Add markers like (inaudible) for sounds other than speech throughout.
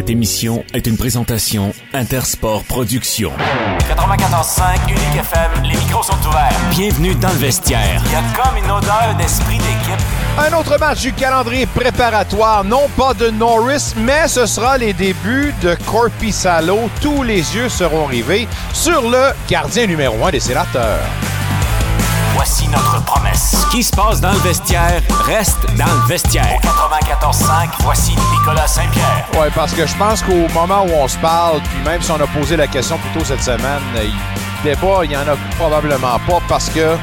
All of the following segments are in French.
Cette émission est une présentation Intersport Productions. 94.5 Unique FM, les micros sont ouverts. Bienvenue dans le vestiaire. Il y a comme une odeur d'esprit d'équipe. Un autre match du calendrier préparatoire, non pas de Norris, mais ce sera les débuts de Corpi Salo. Tous les yeux seront rivés sur le gardien numéro un des sénateurs. Voici notre promesse. Ce qui se passe dans le vestiaire reste dans le vestiaire. 94.5, voici Nicolas Saint-Pierre. Oui, parce que je pense qu'au moment où on se parle, puis même si on a posé la question plus tôt cette semaine, il, débat, il n'y en a probablement pas parce que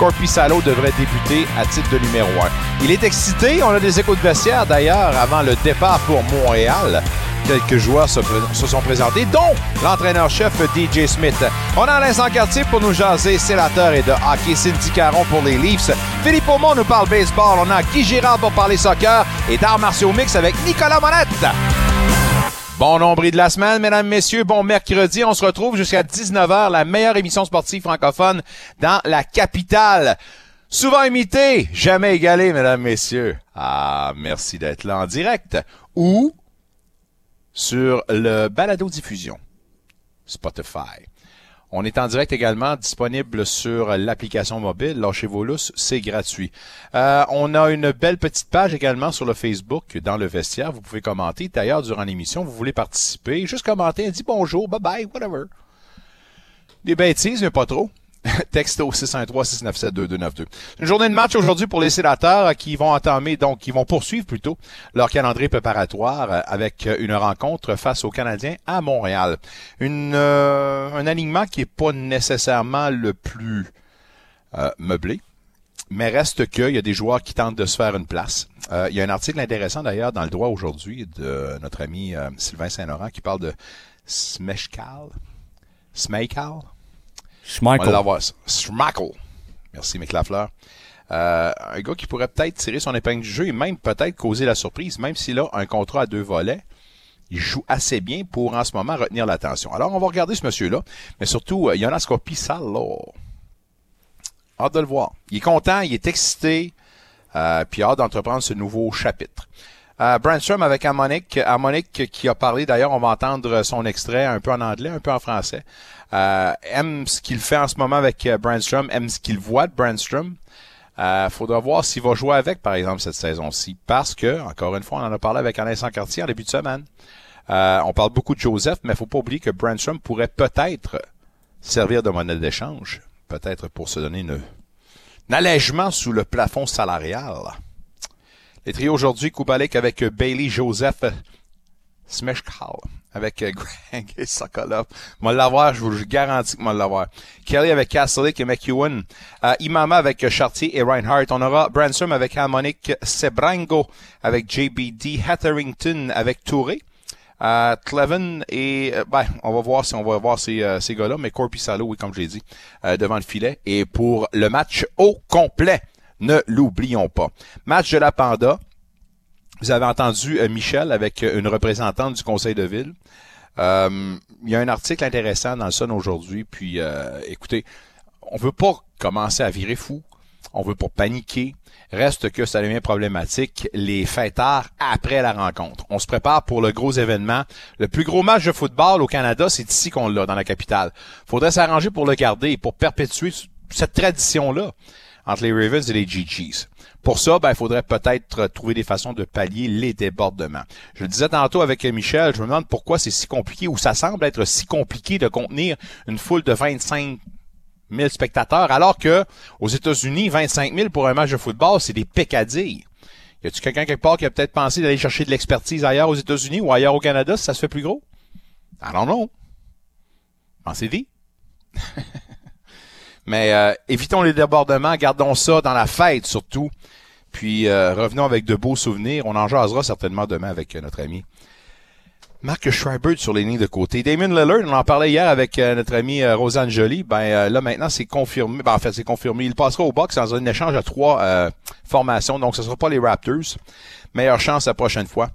Corpi Salo devrait débuter à titre de numéro 1. Il est excité, on a des échos de vestiaire d'ailleurs avant le départ pour Montréal. Quelques joueurs se, sont présentés, dont l'entraîneur-chef DJ Smith. On a Alain quartier pour nous jaser sénateur et de hockey. Cindy Caron pour les Leafs. Philippe Aumont nous parle baseball. On a Guy Girard pour parler soccer et d'arts martiaux mix avec Nicolas Monette. Bon nombril de la semaine, mesdames, messieurs. Bon mercredi. On se retrouve jusqu'à 19h, la meilleure émission sportive francophone dans la capitale. Souvent imité, jamais égalé, mesdames, messieurs. Ah, merci d'être là en direct. Ou sur le balado diffusion Spotify. On est en direct également disponible sur l'application mobile. Lâchez vos lousses, c'est gratuit. Euh, on a une belle petite page également sur le Facebook dans le vestiaire. Vous pouvez commenter. D'ailleurs, durant l'émission, vous voulez participer, juste commenter, dit bonjour, bye bye, whatever. Des bêtises, mais pas trop. (laughs) Texto 613-697-2292. Une journée de match aujourd'hui pour les sénateurs qui vont entamer, donc qui vont poursuivre plutôt leur calendrier préparatoire avec une rencontre face aux Canadiens à Montréal. Une, euh, un alignement qui est pas nécessairement le plus euh, meublé. Mais reste qu'il y a des joueurs qui tentent de se faire une place. Euh, il y a un article intéressant d'ailleurs dans le droit aujourd'hui de notre ami Sylvain Saint-Laurent qui parle de Smeshkal. Smekal Schmeichel. Merci, Mick Lafleur. Euh, un gars qui pourrait peut-être tirer son épingle du jeu et même peut-être causer la surprise, même s'il a un contrat à deux volets. Il joue assez bien pour en ce moment retenir l'attention. Alors, on va regarder ce monsieur-là, mais surtout, euh, Jonas. Hâte de le voir. Il est content, il est excité, euh, puis hâte d'entreprendre ce nouveau chapitre. Euh, Brandstrom avec Harmonic. Harmonic qui a parlé, d'ailleurs, on va entendre son extrait un peu en anglais, un peu en français. Euh, aime ce qu'il fait en ce moment avec euh, Brandstrom, aime ce qu'il voit de Brandstrom. Euh, faudra voir s'il va jouer avec, par exemple, cette saison-ci. Parce que, encore une fois, on en a parlé avec Alain Sancartier en début de semaine. Euh, on parle beaucoup de Joseph, mais faut pas oublier que Brandstrom pourrait peut-être servir de monnaie d'échange. Peut-être pour se donner une, un allègement sous le plafond salarial. Les trios aujourd'hui, Kubalik avec Bailey Joseph Smeshkal avec euh, (laughs) Greg et Sokolov. Moi l'avoir, je vous garantis que moi l'avoir. Kelly avec Castlick et McEwen. Euh, Imama avec euh, Chartier et Reinhardt. On aura Bransom avec Harmonic. Sebrango avec JBD. Hetherington avec Touré. Euh, Cleven et ben, on va voir si on va voir ces, ces gars-là, mais Corpi Salo, oui, comme je l'ai dit, devant le filet. Et pour le match au complet, ne l'oublions pas. Match de la Panda. Vous avez entendu Michel avec une représentante du conseil de ville. Euh, il y a un article intéressant dans le Sun aujourd'hui, puis euh, écoutez, on veut pas commencer à virer fou, on veut pas paniquer. Reste que ça devient problématique les fêtards après la rencontre. On se prépare pour le gros événement. Le plus gros match de football au Canada, c'est ici qu'on l'a, dans la capitale. Faudrait s'arranger pour le garder et pour perpétuer cette tradition-là entre les Ravens et les GGs. Pour ça, ben, il faudrait peut-être trouver des façons de pallier les débordements. Je le disais tantôt avec Michel, je me demande pourquoi c'est si compliqué ou ça semble être si compliqué de contenir une foule de 25 000 spectateurs, alors que aux États-Unis, 25 000 pour un match de football, c'est des peccadilles. Y a-tu quelqu'un quelque part qui a peut-être pensé d'aller chercher de l'expertise ailleurs aux États-Unis ou ailleurs au Canada si ça se fait plus gros? I don't know. Pensez-y. (laughs) Mais euh, évitons les débordements, gardons ça dans la fête surtout. Puis euh, revenons avec de beaux souvenirs. On en jasera certainement demain avec euh, notre ami Marc Schreiber sur les lignes de côté. Damon Lillard, on en parlait hier avec notre ami Rosanne Jolie. Ben là maintenant c'est confirmé. Ben, en fait c'est confirmé. Il passera au box dans un échange à trois formations. Donc ce ne sera pas les Raptors. Meilleure chance la prochaine fois.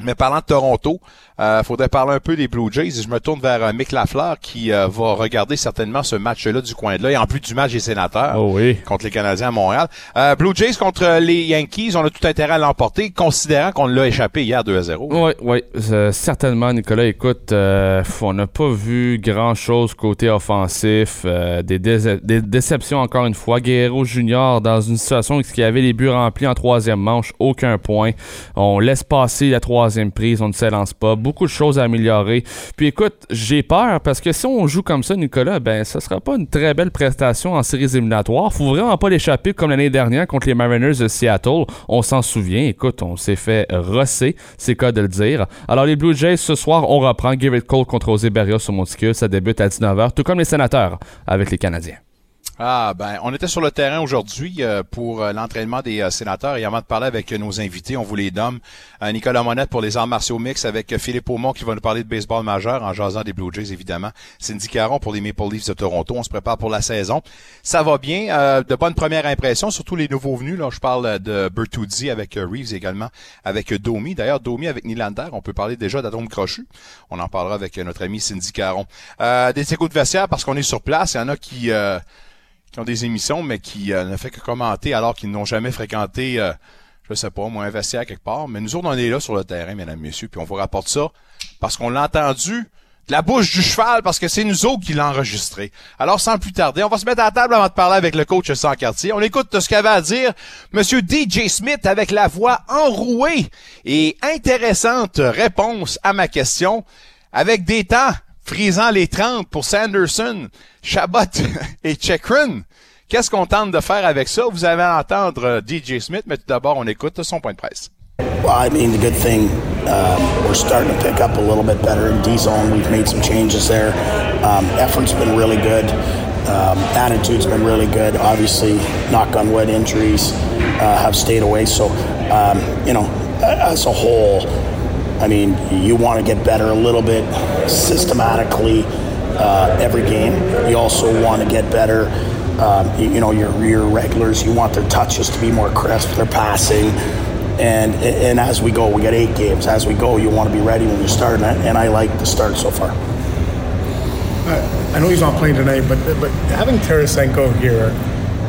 Mais parlant de Toronto, euh, faudrait parler un peu des Blue Jays. Je me tourne vers euh, Mick Lafleur qui euh, va regarder certainement ce match-là du coin de là. Et en plus du match des sénateurs oh oui. contre les Canadiens à Montréal. Euh, Blue Jays contre les Yankees, on a tout intérêt à l'emporter, considérant qu'on l'a échappé hier 2 à 0. Oui, oui, certainement, Nicolas. Écoute, on n'a pas vu grand-chose côté offensif. Des, dé- des déceptions encore une fois. Guerrero Junior dans une situation où il avait les buts remplis en troisième manche, aucun point. On laisse passer la troisième prise, on ne s'élance pas. Beaucoup de choses à améliorer. Puis écoute, j'ai peur parce que si on joue comme ça, Nicolas, ben ça sera pas une très belle prestation en séries éliminatoires. Faut vraiment pas l'échapper comme l'année dernière contre les Mariners de Seattle. On s'en souvient. Écoute, on s'est fait rosser, c'est cas de le dire. Alors les Blue Jays ce soir, on reprend Garrett Cole contre José Berrios sur Monticule. Ça débute à 19h, tout comme les sénateurs avec les Canadiens. Ah ben, on était sur le terrain aujourd'hui euh, pour euh, l'entraînement des euh, sénateurs et avant de parler avec nos invités, on vous les nomme. Nicolas Monette pour les arts martiaux mix avec Philippe Aumont qui va nous parler de baseball majeur en jasant des Blue Jays évidemment. Cindy Caron pour les Maple Leafs de Toronto. On se prépare pour la saison. Ça va bien. euh, de bonnes premières impressions, surtout les nouveaux venus. Là, je parle de Bertuzzi avec Reeves également, avec Domi. D'ailleurs, Domi avec Nylander, on peut parler déjà d'Atome Crochu. On en parlera avec notre ami Cindy Caron. Des échos de vestiaire parce qu'on est sur place. Il y en a qui... qui ont des émissions, mais qui euh, ne fait que commenter alors qu'ils n'ont jamais fréquenté, euh, je sais pas, moi, un vestiaire quelque part. Mais nous autres, on est là sur le terrain, mesdames, messieurs, puis on vous rapporte ça parce qu'on l'a entendu de la bouche du cheval, parce que c'est nous autres qui l'ont enregistré. Alors, sans plus tarder, on va se mettre à la table avant de parler avec le coach sans quartier. On écoute ce qu'avait à dire Monsieur DJ Smith avec la voix enrouée et intéressante réponse à ma question avec des temps frisant les 30 pour Sanderson, Chabot (laughs) et Chekrin. Qu'est-ce qu'on tente de faire avec ça? Vous allez entendre euh, DJ Smith, mais tout d'abord, on écoute son point de presse. Well, I mean, the good thing, um, we're starting to pick up a little bit better in D zone. We've made some changes there. Um, effort's been really good. Um, attitude's been really good. Obviously, knock on wood, injuries uh, have stayed away. So, um, you know, as a whole, I mean, you want to get better a little bit systematically uh, every game. You also want to get better. Um, you, you know, your your regulars. You want their touches to be more crisp. Their passing. And and as we go, we got eight games. As we go, you want to be ready when you start, and I, and I like the start so far. I know he's not playing tonight, but but having Tarasenko here,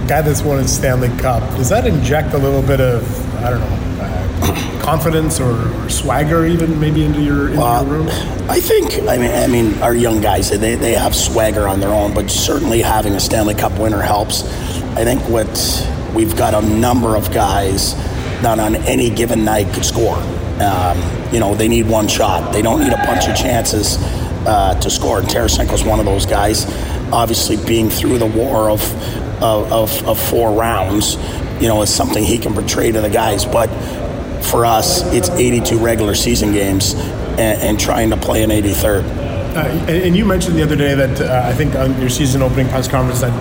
guy that's won a Stanley Cup, does that inject a little bit of I don't know uh, (coughs) confidence or, or swagger even maybe into your into Uh, your room? I think. I mean, I mean, our young guys they, they have swagger on their own, but certainly having a Stanley Cup winner helps. I think what we've got a number of guys that on any given night could score. Um, you know, they need one shot. They don't need a bunch of chances uh, to score. And Tarasenko's one of those guys. Obviously, being through the war of of, of, four rounds, you know, is something he can portray to the guys. But for us, it's 82 regular season games and, and trying to play an 83rd. Uh, and, and you mentioned the other day that uh, I think on your season opening press conference that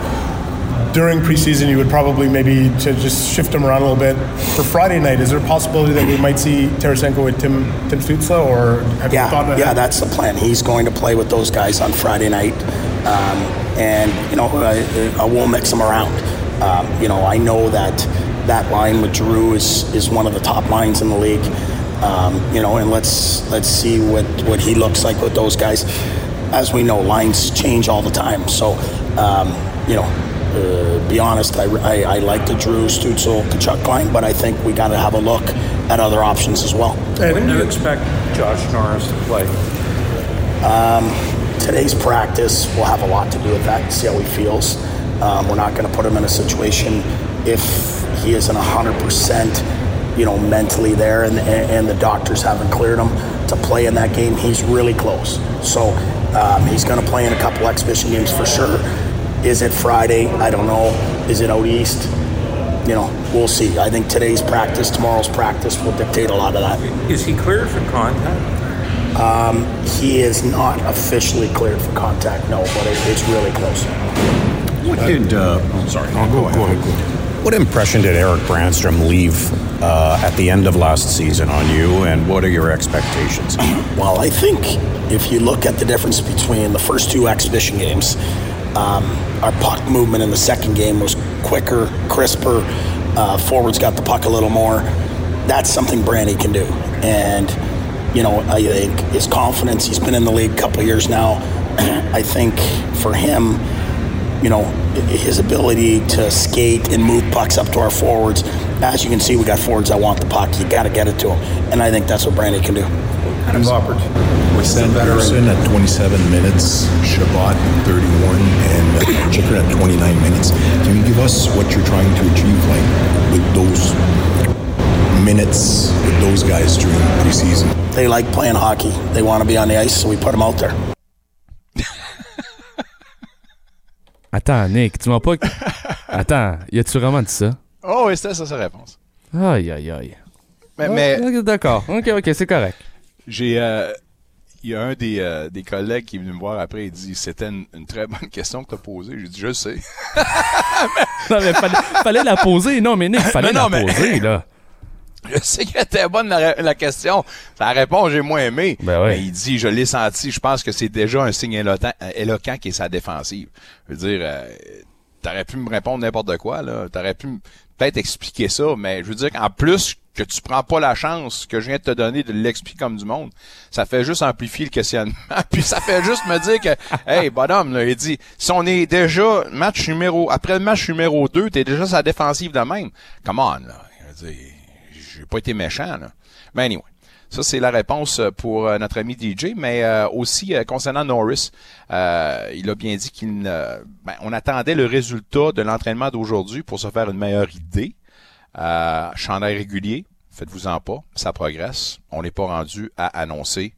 during preseason you would probably maybe to just shift him around a little bit. For Friday night, is there a possibility that we might see Tarasenko with Tim Tim Stutzla, or have you thought Yeah, of yeah, that's the plan. He's going to play with those guys on Friday night, um, and you know, I, I will mix them around. Um, you know, I know that that line with Drew is is one of the top lines in the league. Um, you know, and let's let's see what what he looks like with those guys. As we know, lines change all the time. So, um, you know. Uh, be honest, I, I, I like the Drew Stutzel Kachuk line, but I think we got to have a look at other options as well. When do you expect Josh Norris to play? today's practice will have a lot to do with that. See how he feels. Um, we're not going to put him in a situation if he isn't 100%, you know, mentally there, and, and the doctors haven't cleared him to play in that game. He's really close, so um, he's going to play in a couple exhibition games for sure. Is it Friday? I don't know. Is it out east? You know, we'll see. I think today's practice, tomorrow's practice will dictate a lot of that. Is he cleared for contact? He is not officially cleared for contact, no, but it, it's really close. What did, uh, oh, sorry, go, go, ahead. What impression did Eric Brandstrom leave uh, at the end of last season on you, and what are your expectations? Well, I think if you look at the difference between the first two exhibition games, um, our puck movement in the second game was quicker, crisper. Uh, forwards got the puck a little more. That's something Brandy can do. And you know, I think his confidence, he's been in the league a couple years now. (clears throat) I think for him, you know, his ability to skate and move pucks up to our forwards. As you can see, we got forwards that want the puck. You got to get it to them. And I think that's what Brandy can do. Kind of opportunity. We sent Pearson at 27 minutes, Shabbat 31, and uh, (clears throat) Chicken at 29 minutes. Can you give us what you're trying to achieve, like with those minutes with those guys during preseason? They like playing hockey. They want to be on the ice, so we put them out there. (laughs) Attends, Nick, tu m'as pas. (laughs) Attends, y a-tu vraiment dit ça? Oh, oui, c'était ça sa réponse. Aïe, aïe, aïe. Mais, Ah, mais ok, D'accord, ok, ok, c'est correct. J'ai. euh, il y a un des, euh, des collègues qui est venu me voir après, il dit C'était une, une très bonne question que tu as posée. J'ai dit Je sais. (laughs) Non, mais fallait, fallait la poser. Non, mais Nick, fallait Non, non, la mais- poser, là. (laughs) Je sais qu'elle était bonne la, la question. La réponse, j'ai moins aimé. Ben. Mais il dit, je l'ai senti, je pense que c'est déjà un signe éloquent, euh, éloquent qui est sa défensive. Je veux dire, euh, t'aurais pu me répondre n'importe quoi, là. T'aurais pu peut-être expliquer ça, mais je veux dire qu'en plus que tu prends pas la chance que je viens de te donner de l'expliquer comme du monde, ça fait juste amplifier le questionnement. (laughs) Puis ça fait juste me dire que, (laughs) hey, bonhomme, là, il dit, si on est déjà match numéro, après le match numéro 2, t'es déjà sa défensive de même. Come on, là. Je veux dire, j'ai pas été méchant, là. Mais anyway. Ça, c'est la réponse euh, pour euh, notre ami DJ, mais euh, aussi concernant Norris, il a bien dit qu'il ben, on attendait le résultat de l'entraînement d'aujourd'hui pour se faire une meilleure idée. Euh, chandail régulier, faites-vous-en pas, ça progresse. On n'est pas rendu à annoncer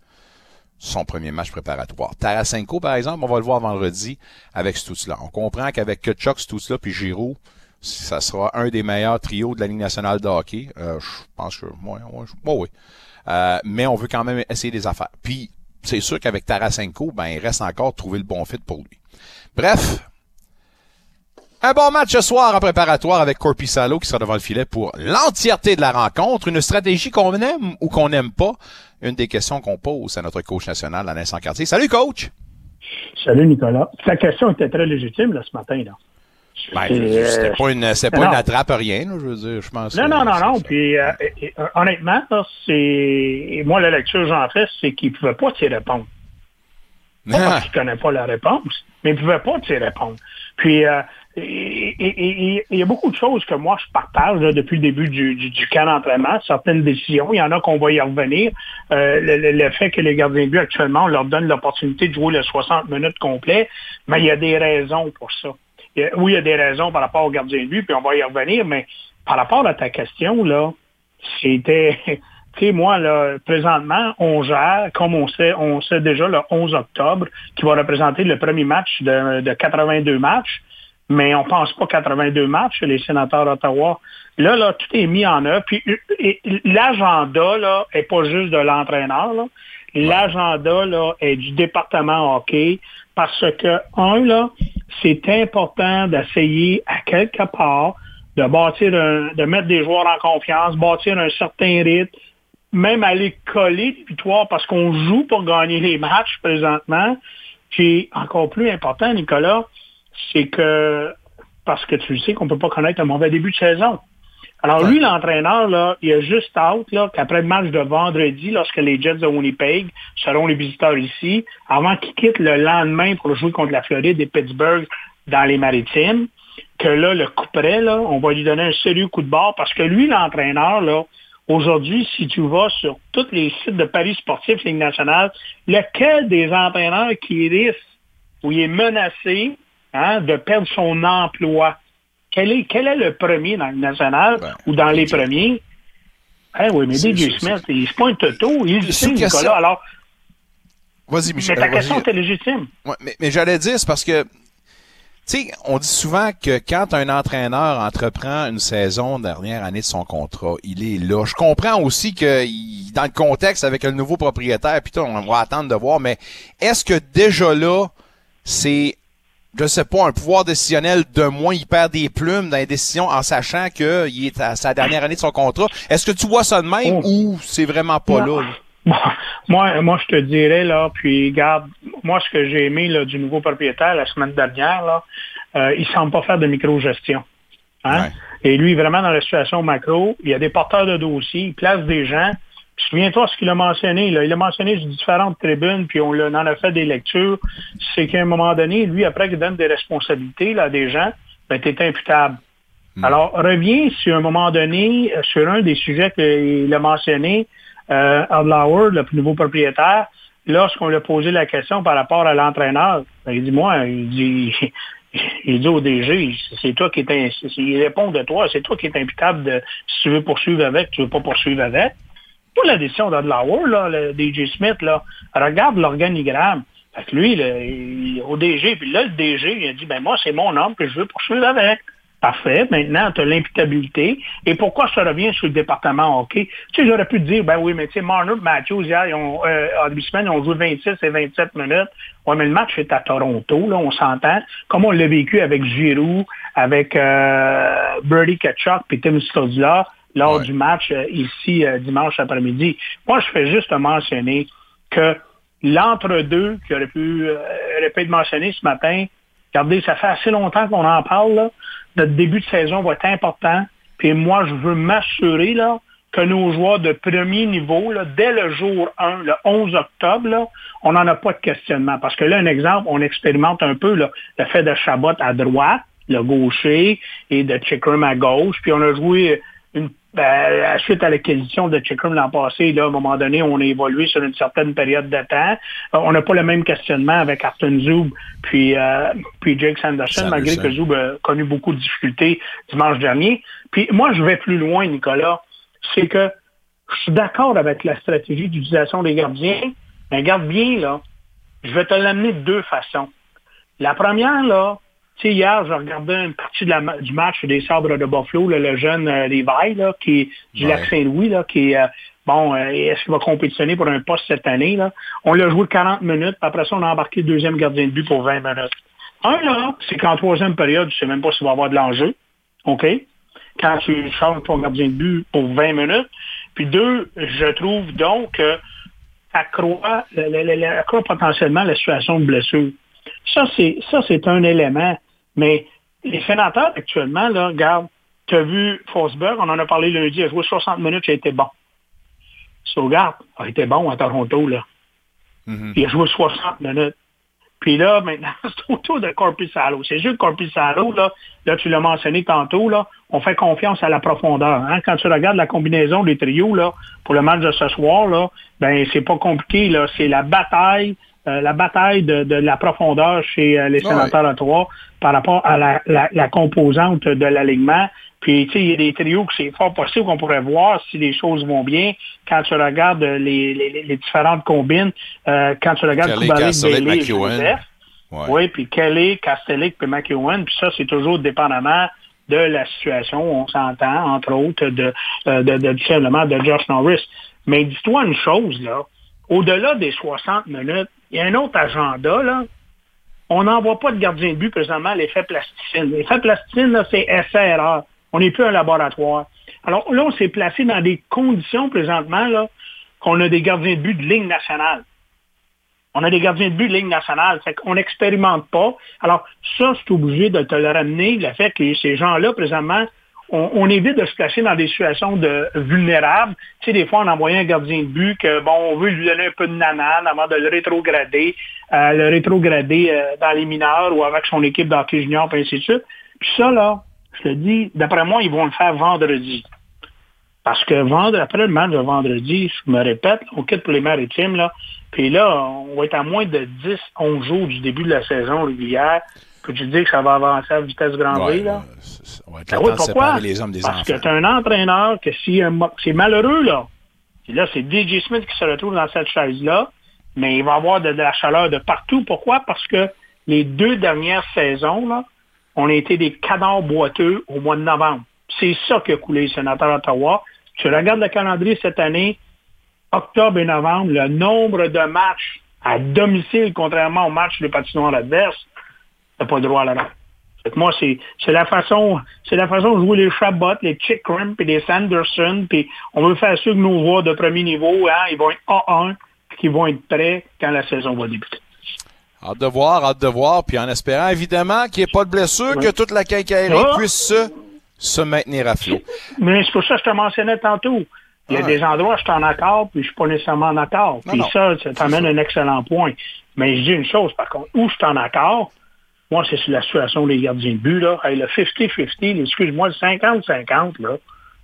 son premier match préparatoire. Tarasenko, par exemple, on va le voir vendredi avec Stutzla. On comprend qu'avec Kutchuk, Stutzla puis Giroud, ça sera un des meilleurs trios de la Ligue nationale de hockey. Je pense que, ouais, ouais, ouais, ouais. Euh, mais on veut quand même essayer des affaires. Puis, c'est sûr qu'avec Tarasenko, ben, il reste encore de trouver le bon fit pour lui. Bref, un bon match ce soir en préparatoire avec Corpi Salo qui sera devant le filet pour l'entièreté de la rencontre. Une stratégie qu'on aime ou qu'on n'aime pas? Une des questions qu'on pose à notre coach national, Alain Sancartier. Salut, coach! Salut Nicolas. Ta question était très légitime là, ce matin. Là. Ben, c'était euh, pas une, c'était pas non. une attrape à rien, je veux dire, je pense. Non, que- non, non, non. Puis euh, euh, honnêtement, c'est moi la lecture que j'en fais, c'est qu'il ne pouvait pas t'y répondre. (laughs) Pas Ah. parce qu'il ne connaît pas la réponse, mais il ne pouvait pas t'y répondre. Puis euh, il y a beaucoup de choses que moi je partage là, depuis le début du, du, du camp d'entraînement, certaines décisions. Il y en a qu'on va y revenir. Euh, le, fait que les gardiens de but actuellement, on leur donne l'opportunité de jouer le 60 minutes complet, mais il y a des raisons pour ça. Oui, il y a des raisons par rapport aux gardiens de but, puis on va y revenir, mais par rapport à ta question, là, c'était, (laughs) tu sais, moi, là, présentement, on gère, comme on sait, on sait déjà le 11 octobre, qui va représenter le premier match de, de 82 matchs, mais on pense pas 82 matchs, les sénateurs d'Ottawa. Là, là, tout est mis en œuvre. Puis l'agenda, là, est pas juste de l'entraîneur. L'agenda, là, est du département hockey parce que, un, là, c'est important d'essayer à quelque part de bâtir de mettre des joueurs en confiance, bâtir un certain rythme, même aller coller des victoires parce qu'on joue pour gagner les matchs présentement. Puis encore plus important, Nicolas, c'est que parce que tu sais qu'on peut pas connaître un mauvais début de saison. Alors lui, l'entraîneur, là, il a juste hâte là, qu'après le match de vendredi, lorsque les Jets de Winnipeg seront les visiteurs ici, avant qu'ils quittent le lendemain pour jouer contre la Floride et Pittsburgh dans les maritimes, que là, le coup près, là, on va lui donner un sérieux coup de barre parce que lui, l'entraîneur, là, aujourd'hui, si tu vas sur tous les sites de Paris sportifs, Ligue nationale, lequel des entraîneurs qui risque ou il est menacé hein, de perdre son emploi? Quel est, quel est le premier dans le national Ben, ou dans les premiers? Eh oui, mais DJ c'est- Smith, il- c'est pas un toto, il question. Nicolas. Alors, Vas-y, mais Michel. ta vas-y. question était légitime. Ouais, mais, mais j'allais dire, c'est parce que, tu sais, on dit souvent que quand un entraîneur entreprend une saison dernière année de son contrat, il est là. Je comprends aussi que il- dans le contexte avec le nouveau propriétaire, puis on va attendre de voir, mais est-ce que déjà là, c'est, je sais pas, un pouvoir décisionnel de moins, il perd des plumes dans les décisions en sachant qu'il est à sa dernière année de son contrat? Est-ce que tu vois ça de même Oh. ou c'est vraiment pas Non. là? là? (laughs) Bon, moi, moi, je te dirais, là, puis garde, moi, ce que j'ai aimé là, du nouveau propriétaire la semaine dernière, là, euh, il semble pas faire de micro-gestion. Hein? Ouais. Et lui, vraiment, dans la situation macro, il y a des porteurs de dossiers, il place des gens, Souviens-toi ce qu'il a mentionné. Là. Il a mentionné sur différentes tribunes, puis on, en a fait des lectures. C'est qu'à un moment donné, lui, après qu'il donne des responsabilités là, à des gens, ben, tu es imputable. Hmm. Alors, reviens sur un moment donné, euh, sur un des sujets qu'il a mentionné, euh, Adlauer, le nouveau propriétaire, lorsqu'on lui a posé la question par rapport à l'entraîneur, ben, il dit, moi, il dit, (laughs) il dit au DG, c'est toi qui es, il répond de toi, c'est toi qui es imputable de, si tu veux poursuivre avec, tu veux pas poursuivre avec pas la décision d'Adlauer, là, le DJ Smith, là, regarde l'organigramme. Fait que lui, au DG, puis là, le DG, il a dit, ben moi, c'est mon homme que je veux poursuivre avec. Parfait. Maintenant, tu as l'imputabilité. Et pourquoi ça revient sur le département hockey? Tu sais, j'aurais pu te dire, ben oui, mais tu sais, Marner Matthews, hier, ils ont, euh, en semaine, ils ont joué 26 et 27 minutes. Ouais, mais le match est à Toronto, là, on s'entend. Comme on l'a vécu avec Giroux, avec euh, Birdie Ketchuk, puis Tim Stodula, lors du match euh, ici euh, dimanche après-midi. Moi, je fais juste mentionner que l'entre-deux qui aurait pu, euh, aurait pu être mentionné ce matin, regardez, ça fait assez longtemps qu'on en parle. Là. Notre début de saison va être important. Puis moi, je veux m'assurer là, que nos joueurs de premier niveau, là, dès le jour 1, le 11 octobre, là, on n'en a pas de questionnement. Parce que là, un exemple, on expérimente un peu là, le fait de Chabot à droite, le gaucher, et de Chickram à gauche. Puis on a joué ben, suite à l'acquisition de Chickram l'an passé, là, à un moment donné, on a évolué sur une certaine période de temps. Euh, on n'a pas le même questionnement avec Arton Zoub puis, euh, puis Jake Sanderson, malgré que Zoub a connu beaucoup de difficultés dimanche dernier. Puis moi, je vais plus loin, Nicolas. C'est que je suis d'accord avec la stratégie d'utilisation des gardiens, mais garde bien, là, je vais te l'amener de deux façons. La première, là, tu sais, hier, je regardais une partie du match des Sabres de Buffalo, le jeune euh, Levi, là, qui est du lac Saint-Louis, là, qui est, euh, bon, euh, est-ce qu'il va compétitionner pour un poste cette année? Là? On l'a joué 40 minutes, puis après ça, on a embarqué le deuxième gardien de but pour 20 minutes. Un, là, c'est qu'en troisième période, tu sais même pas s'il va y avoir de l'enjeu. OK? Quand tu changes ton gardien de but pour 20 minutes. Puis deux, je trouve donc que accroît, accroît potentiellement la situation de blessure. Ça, c'est, ça, c'est un élément. Mais les sénateurs, actuellement, là, regarde, tu as vu Forsberg, on en a parlé lundi, il a joué 60 minutes, il a été bon. Saugarde a été bon à Toronto, là. Mm-hmm. Il a joué 60 minutes. Puis là, maintenant, (laughs) c'est autour de Corpusalo. C'est juste Corpusalo, là, là, tu l'as mentionné tantôt, là, on fait confiance à la profondeur. Hein? Quand tu regardes la combinaison des trios, là, pour le match de ce soir, là, ben, c'est pas compliqué, là. C'est la bataille euh, la bataille de, la profondeur chez euh, les sénateurs à trois par rapport à la, composante de l'alignement. Puis, tu sais, il y a des trios que c'est fort possible qu'on pourrait voir si les choses vont bien quand tu regardes les, différentes combines. Euh, quand tu regardes Kubalik, Bailey Joseph. Oui, puis Kelly, Castellic, puis McEwen. Puis ça, c'est toujours dépendamment de la situation. On s'entend, entre autres, de, de, de, de Josh Norris. Mais dis-toi une chose, là. Au-delà des 60 minutes, il y a un autre agenda, là. On n'envoie pas de gardien de but présentement à l'effet plasticine. L'effet plasticine, c'est essai On n'est plus un laboratoire. Alors là, on s'est placé dans des conditions présentement là, qu'on a des gardiens de but de ligne nationale. On a des gardiens de but de ligne nationale. Fait qu'on n'expérimente pas. Alors, ça, c'est obligé de te le ramener, le fait que ces gens-là, présentement, on, évite de se placer dans des situations de vulnérables. Tu sais, des fois, on envoyait un gardien de but que, bon, on veut lui donner un peu de nanane avant de le rétrograder, euh, le rétrograder euh, dans les mineurs ou avec son équipe d'hockey junior, et ainsi de suite. Puis ça, là, je te dis, d'après moi, ils vont le faire vendredi. Parce que vendredi, après le match de vendredi, je me répète, on quitte pour les maritimes, là. Puis là, on va être à moins de 10, 11 jours du début de la saison régulière. Peux-tu dire que ça va avancer à vitesse grand V, là? On va être ben oui, pourquoi? les hommes des Parce que tu as un entraîneur que si c'est malheureux, là. Et là, c'est DJ Smith qui se retrouve dans cette chaise-là, mais il va avoir de, la chaleur de partout. Pourquoi? Parce que les deux dernières saisons, là, on a été des canards boiteux au mois de novembre. C'est ça qui a coulé, sénateur Ottawa. Tu regardes le calendrier cette année, octobre et novembre, le nombre de matchs à domicile, contrairement aux matchs de patinoire adverse, t'as pas le droit à la moi, c'est, la façon, c'est la façon de jouer les Chabot, les Chick Crimp et les Sanderson, puis on veut faire sûr que nos voix de premier niveau, hein, ils vont être A1, puis qu'ils vont être prêts quand la saison va débuter. Hâte de voir, hâte de voir, puis en espérant évidemment qu'il n'y ait pas de blessure, que toute la quincaillerie ah! puisse se, se maintenir à flot. Mais c'est pour ça que je te mentionnais tantôt. Il y a Ouais. des endroits où je suis en accord, puis je suis pas nécessairement en accord. Puis non, ça, ça t'amène un excellent point. Mais je dis une chose, par contre, où je suis en accord, moi, c'est sur la situation des gardiens de but, là. Hey, le 50-50, excuse-moi, le 50-50, là.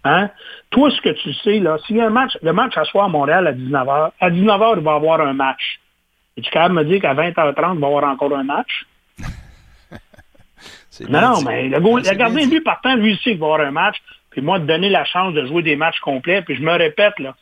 Hein? Toi, ce que tu sais, là, s'il y a un match, le match à soir à Montréal à 19h, à 19h, il va y avoir un match. Es-tu capable de me dire qu'à 20h30, il va y avoir encore un match? (laughs) Non, bien non, dit. mais le, gardien de but partant, lui, il sait qu'il va y avoir un match. Puis moi, de donner la chance de jouer des matchs complets. Puis je me répète, là,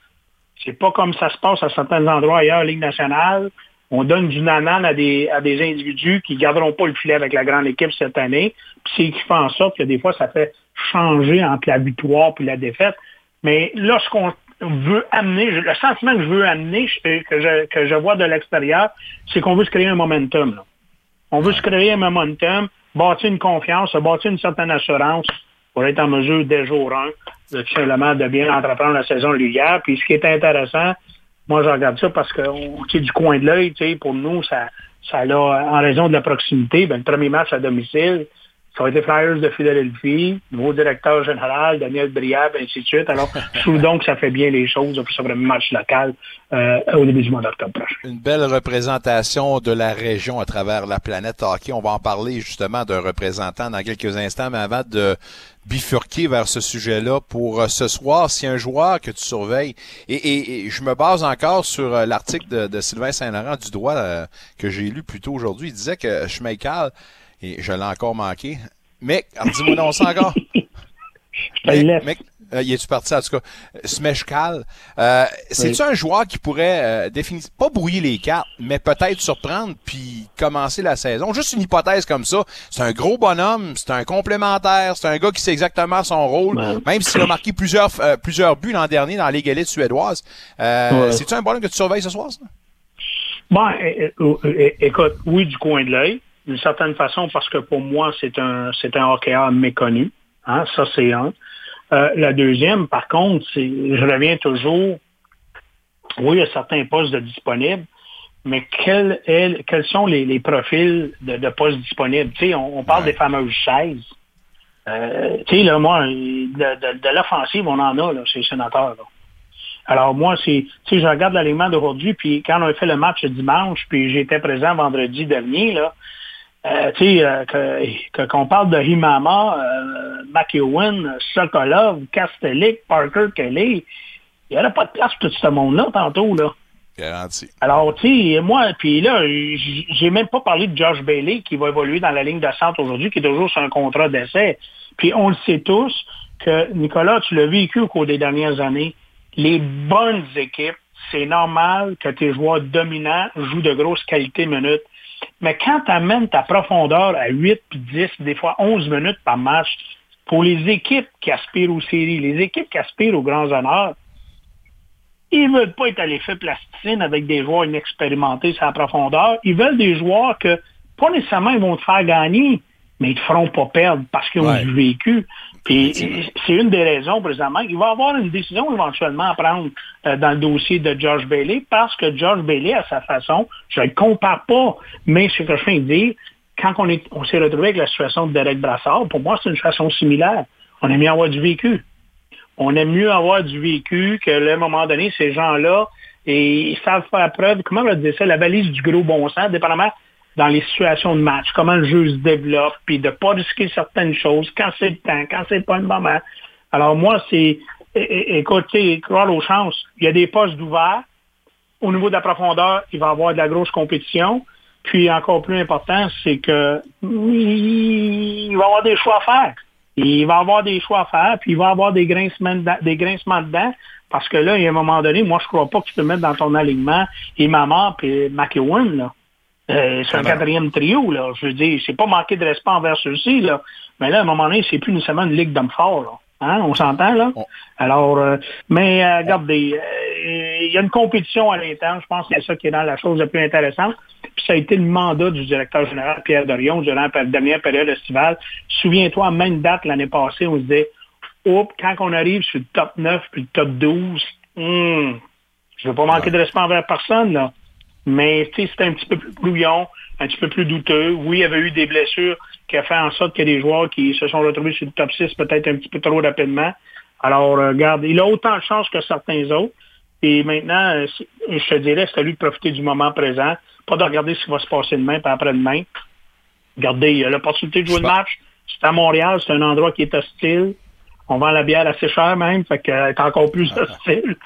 c'est pas comme ça se passe à certains endroits ailleurs, Ligue nationale. On donne du nanan à des, à des individus qui garderont pas le filet avec la grande équipe cette année. Puis c'est qui fait en sorte que des fois, ça fait changer entre la victoire puis la défaite. Mais là, ce qu'on veut amener, le sentiment que je veux amener, je- que je, que je vois de l'extérieur, c'est qu'on veut se créer un momentum. On veut se créer un momentum, bâtir une confiance, bâtir une certaine assurance pour être en mesure, dès jour 1, de simplement de bien entreprendre la saison régulière. Puis ce qui est intéressant, moi je regarde ça parce que sais, du coin de l'œil, tu sais, pour nous, ça, ça a, en raison de la proximité, ben, le premier match à domicile, ça va être les Flyers de Philadelphie, nouveau directeur général, Daniel Briab, ainsi de suite. Alors, (laughs) je trouve donc que ça fait bien les choses ce premier match local euh, au début du mois d'octobre prochain. Une belle représentation de la région à travers la planète hockey. On va en parler justement d'un représentant dans quelques instants, mais avant de bifurquer vers ce sujet-là pour euh, ce soir, a un joueur que tu surveilles, et, et- et je me base encore sur euh, l'article de, de Sylvain Saint-Laurent du droit euh, que j'ai lu plus tôt aujourd'hui, il disait que Schmeichel, et je l'ai encore manqué, alors, dis-moi non ça encore. (laughs) Mec, euh, il est-tu parti en tout cas? Smeshkal. Euh, C'est-tu un joueur qui pourrait euh, définir, pas brouiller les cartes, mais peut-être surprendre puis commencer la saison? Juste une hypothèse comme ça. C'est un gros bonhomme, c'est un complémentaire, c'est un gars qui sait exactement son rôle, même s'il a marqué plusieurs euh, plusieurs buts l'an dernier dans la Ligue élite suédoise. Euh, Ouais. C'est-tu un bonhomme que tu surveilles ce soir, ça? Bon, écoute, oui, du coin de l'œil, d'une certaine façon, parce que pour moi, c'est un c'est un hockeyeur méconnu. Hein, ça, c'est un. Euh, la deuxième, par contre, c'est je reviens toujours. Oui, il y a certains postes de disponibles, mais est- quels sont les, les profils de, de postes disponibles? Tu sais, on, on parle Ouais. des fameuses chaises. Euh, tu sais, là, moi, de, de- de l'offensive, on en a, là, chez les sénateurs. Là. Alors moi, c'est, sais, je regarde l'alignement d'aujourd'hui, puis quand on a fait le match dimanche, puis j'étais présent vendredi dernier, là, euh, tu sais, euh, que, qu'on parle de Himama, euh, McEwen, Sokolov, Kastelik, Parker, Kelly, il n'y aurait pas de place pour tout ce monde-là tantôt, là. Garanti. Alors, tu sais, moi, puis là, j'ai même pas parlé de Josh Bailey qui va évoluer dans la ligne de centre aujourd'hui, qui est toujours sur un contrat d'essai. Puis on le sait tous que, Nicolas, tu l'as vécu au cours des dernières années, les bonnes équipes, c'est normal que tes joueurs dominants jouent de grosses qualités minutes. Mais quand tu amènes ta profondeur à 8 puis 10, des fois 11 minutes par match, pour les équipes qui aspirent aux séries, les équipes qui aspirent aux grands honneurs, ils veulent pas être à l'effet plasticine avec des joueurs inexpérimentés sur la profondeur. Ils veulent des joueurs que, pas nécessairement, ils vont te faire gagner, mais ils te feront pas perdre parce qu'ils ont Ouais. du vécu. Puis c'est une des raisons, présentement, qu'il va y avoir une décision éventuellement à prendre euh, dans le dossier de George Bailey parce que George Bailey, à sa façon, je ne le compare pas, mais ce que je viens de dire, quand on est- on s'est retrouvé avec la situation de Derek Brassard, pour moi, c'est une façon similaire. On aime mieux avoir du vécu. On aime mieux avoir du vécu que, à un moment donné, ces gens-là, et ils savent faire preuve, comment on va dire ça, la valise du gros bon sens, dépendamment dans les situations de match, comment le jeu se développe, puis de pas risquer certaines choses, quand c'est le temps, quand c'est pas le moment. Alors moi, c'est, é- é- écoutez, croire aux chances. Il y a des postes ouverts. Au niveau de la profondeur, il va y avoir de la grosse compétition. Puis encore plus important, c'est que il va y avoir des choix à faire. Il va y avoir des choix à faire, puis il va y avoir des grincements dedans, des dedans parce que là, il y a un moment donné, moi, je crois pas que tu peux mettre dans ton alignement et McEwen, là. Euh, c'est un Ah ben. quatrième trio, là. Je veux dire, c'est pas manquer de respect envers ceux-ci, là. Mais là, à un moment donné, c'est plus nécessairement une ligue d'hommes forts, là. Hein? On s'entend, là? Alors, euh, mais euh, regardez, il y a une compétition à l'interne. Je pense que c'est ça qui est dans la chose la plus intéressante. Puis ça a été le mandat du directeur général Pierre Dorion durant la dernière période estivale. Souviens-toi, à même date l'année passée, on se disait, Oups, quand on arrive sur le top 9 puis le top 12, hum, je veux pas manquer de respect envers personne, là. Mais c'était un petit peu plus brouillon, un petit peu plus douteux. Oui, il y avait eu des blessures qui ont fait en sorte qu'il y a des joueurs qui se sont retrouvés sur le top 6 peut-être un petit peu trop rapidement. Alors, euh, regarde, il a autant de chance que certains autres. Et maintenant, euh, c'est- je te dirais, c'est à lui de profiter du moment présent, pas de regarder ce qui va se passer demain, puis après-demain. Regardez, il a l'opportunité de jouer le match. C'est à Montréal, c'est un endroit qui est hostile. On vend la bière assez cher même, fait qu'elle est encore plus hostile.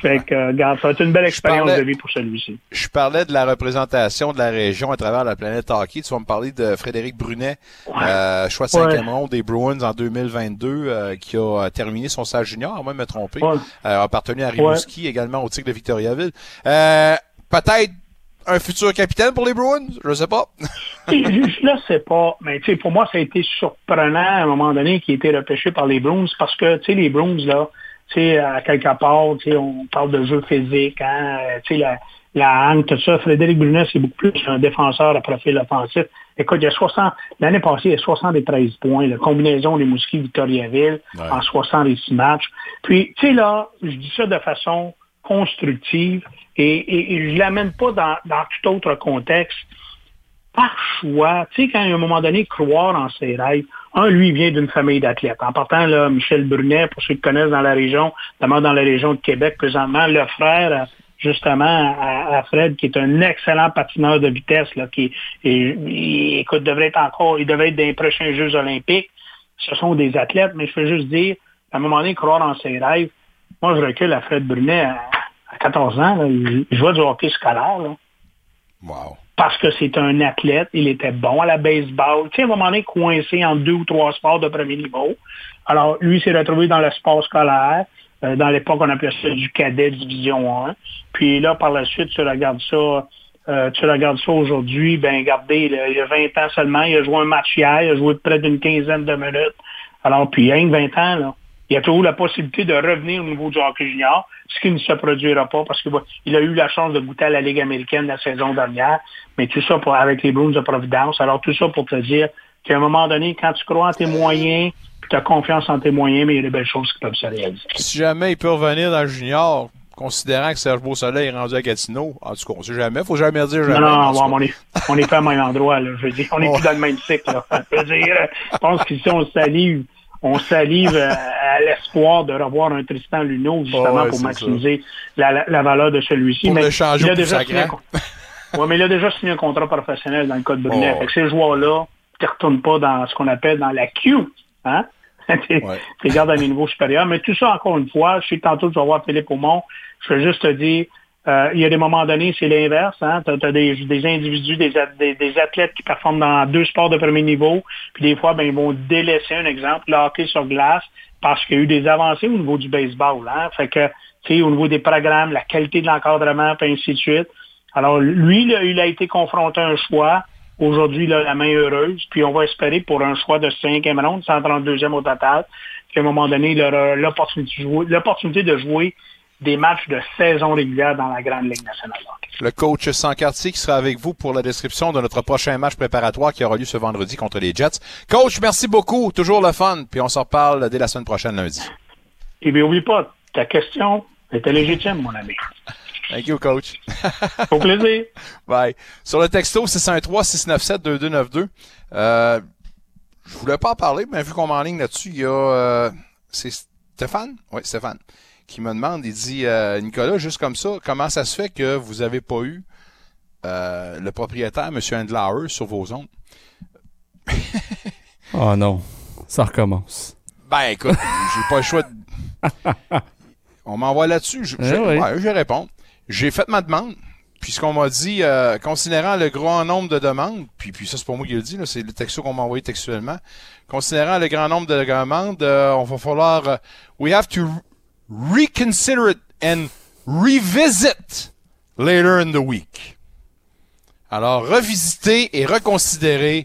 Fait que, regarde, ça va être une belle expérience parlais- de vie pour celui-ci. Je parlais de la représentation de la région à travers la planète hockey. Tu vas me parler de Frédéric Brunet, euh, choix de cinquième Ouais. des Bruins en 2022, euh, qui a euh, terminé son stage junior, moi me tromper, Ouais. euh, appartenu à Rimouski, également au Tigre de Victoriaville. Euh, Peut-être un futur capitaine pour les Bruins, je sais pas. (laughs) Je le sais pas, mais tu sais, pour moi, ça a été surprenant à un moment donné qu'il ait été repêché par les Bruins parce que, tu sais, les Bruins, là, sais, à quelque part, tu sais, on parle de jeu physique, hein, euh, tu sais, la, la hangue, tout ça. Frédéric Brunet, c'est beaucoup plus un défenseur à profil offensif. Écoute, il y a 60, l'année passée, il y a 73 points, la combinaison des Mouskis Victoriaville Ouais. en 66 matchs. Puis, tu sais, là, je dis ça de façon constructive et, et- et je l'amène pas dans, dans tout autre contexte par choix, tu sais, quand à un moment donné, croire en ses rêves, un, lui, vient d'une famille d'athlètes. En partant, là, Michel Brunet, pour ceux qui connaissent dans la région, notamment dans la région de Québec, présentement, le frère, justement, à, Fred, qui est un excellent patineur de vitesse, là, qui, et, écoute, devrait être encore, il devrait être dans les prochains Jeux olympiques. Ce sont des athlètes, mais je veux juste dire, à un moment donné, croire en ses rêves. Moi, je recule à Fred Brunet à, à 14 ans, là, il, il jouait du hockey scolaire, là Wow. Parce que c'est un athlète, il était bon à la baseball. Tu sais, à un moment donné, coincé en deux ou trois sports de premier niveau. Alors, lui il s'est retrouvé dans le sport scolaire. Euh, dans l'époque, on appelait ça du cadet division 1. Puis là, par la suite, tu regardes ça, euh, tu regardes ça aujourd'hui, ben regardez, là, il y a 20 ans seulement, il a joué un match hier, il a joué près d'une quinzaine de minutes. Alors, puis rien que 20 ans, là, il y a toujours la possibilité de revenir au niveau du hockey junior, ce qui ne se produira pas parce qu'il a eu la chance de goûter à la Ligue américaine la saison dernière, mais tout ça pour, avec les Bruins de Providence. Alors, tout ça pour te dire qu'à un moment donné, quand tu crois en tes moyens, tu as confiance en tes moyens, mais il y a des belles choses qui peuvent se réaliser. Si jamais il peut revenir dans le junior, considérant que Serge Beausoleil est rendu à Gatineau, en tout cas, on sait jamais, faut jamais dire jamais. Non, non, on est, on est pas au même endroit, là. Je veux dire, on n'est plus dans le même cycle, là. Je veux dire, je pense qu'ici, on salive, on salive euh, à l'espoir de revoir un Tristan Luneau, justement, Ouais, pour maximiser la, la, la valeur de celui-ci. Pour mais le changer il a déjà signé ouais, mais il a déjà signé un contrat professionnel dans le cas de Brunet. Oh, ces joueurs-là, tu ne retournes pas dans ce qu'on appelle dans la queue, hein? tu tu regardes à des niveaux supérieurs. Mais tout ça, encore une fois, je que tantôt, tu vas voir Philippe Aumont. Je veux juste te dire, euh, il y a des moments donnés, c'est l'inverse. Hein? Tu as, des, des individus, des, des, des athlètes qui performent dans deux sports de premier niveau, puis des fois, ben, ils vont délaisser un exemple, le sur glace, parce qu'il y a eu des avancées au niveau du baseball. Hein? Fait que, au niveau des programmes, la qualité de l'encadrement, puis ainsi de suite. Alors, lui, là, il a été confronté à un choix. Aujourd'hui, il la main heureuse. Puis on va espérer pour un choix de cinquième ronde, 132e au total, qu'à un moment donné, il aura l'opportunité de jouer des matchs de saison régulière dans la Grande Ligue nationale. Le coach Sancartier qui sera avec vous pour la description de notre prochain match préparatoire qui aura lieu ce vendredi contre les Jets. Coach, merci beaucoup. Toujours le fun. Puis on s'en reparle dès la semaine prochaine lundi. Et bien, oublie pas, ta question était légitime, mon ami. Thank you, coach. Au plaisir. (laughs) Bye. Sur le texto 613-697-2292, euh, je voulais pas en parler, mais vu qu'on m'enligne là-dessus, il y a, euh, c'est Stéphane? Oui, Stéphane. Qui me demande, il dit, euh, Nicolas, juste comme ça, comment ça se fait que vous avez pas eu, euh, le propriétaire, M. Handlauer, sur vos ondes? Oh (laughs) non, ça recommence. Ben, écoute, j'ai pas le choix de... (laughs) On m'envoie là-dessus. Je, je, Eh oui. ouais, je vais répondre. J'ai fait ma demande. Puis ce qu'on m'a dit, euh, considérant le grand nombre de demandes, puis, puis ça c'est pas moi qui le dis, là, c'est le texto qu'on m'a envoyé textuellement. Considérant le grand nombre de demandes, euh, on va falloir, we have to reconsider it and revisit later in the week. Alors, revisiter et reconsidérer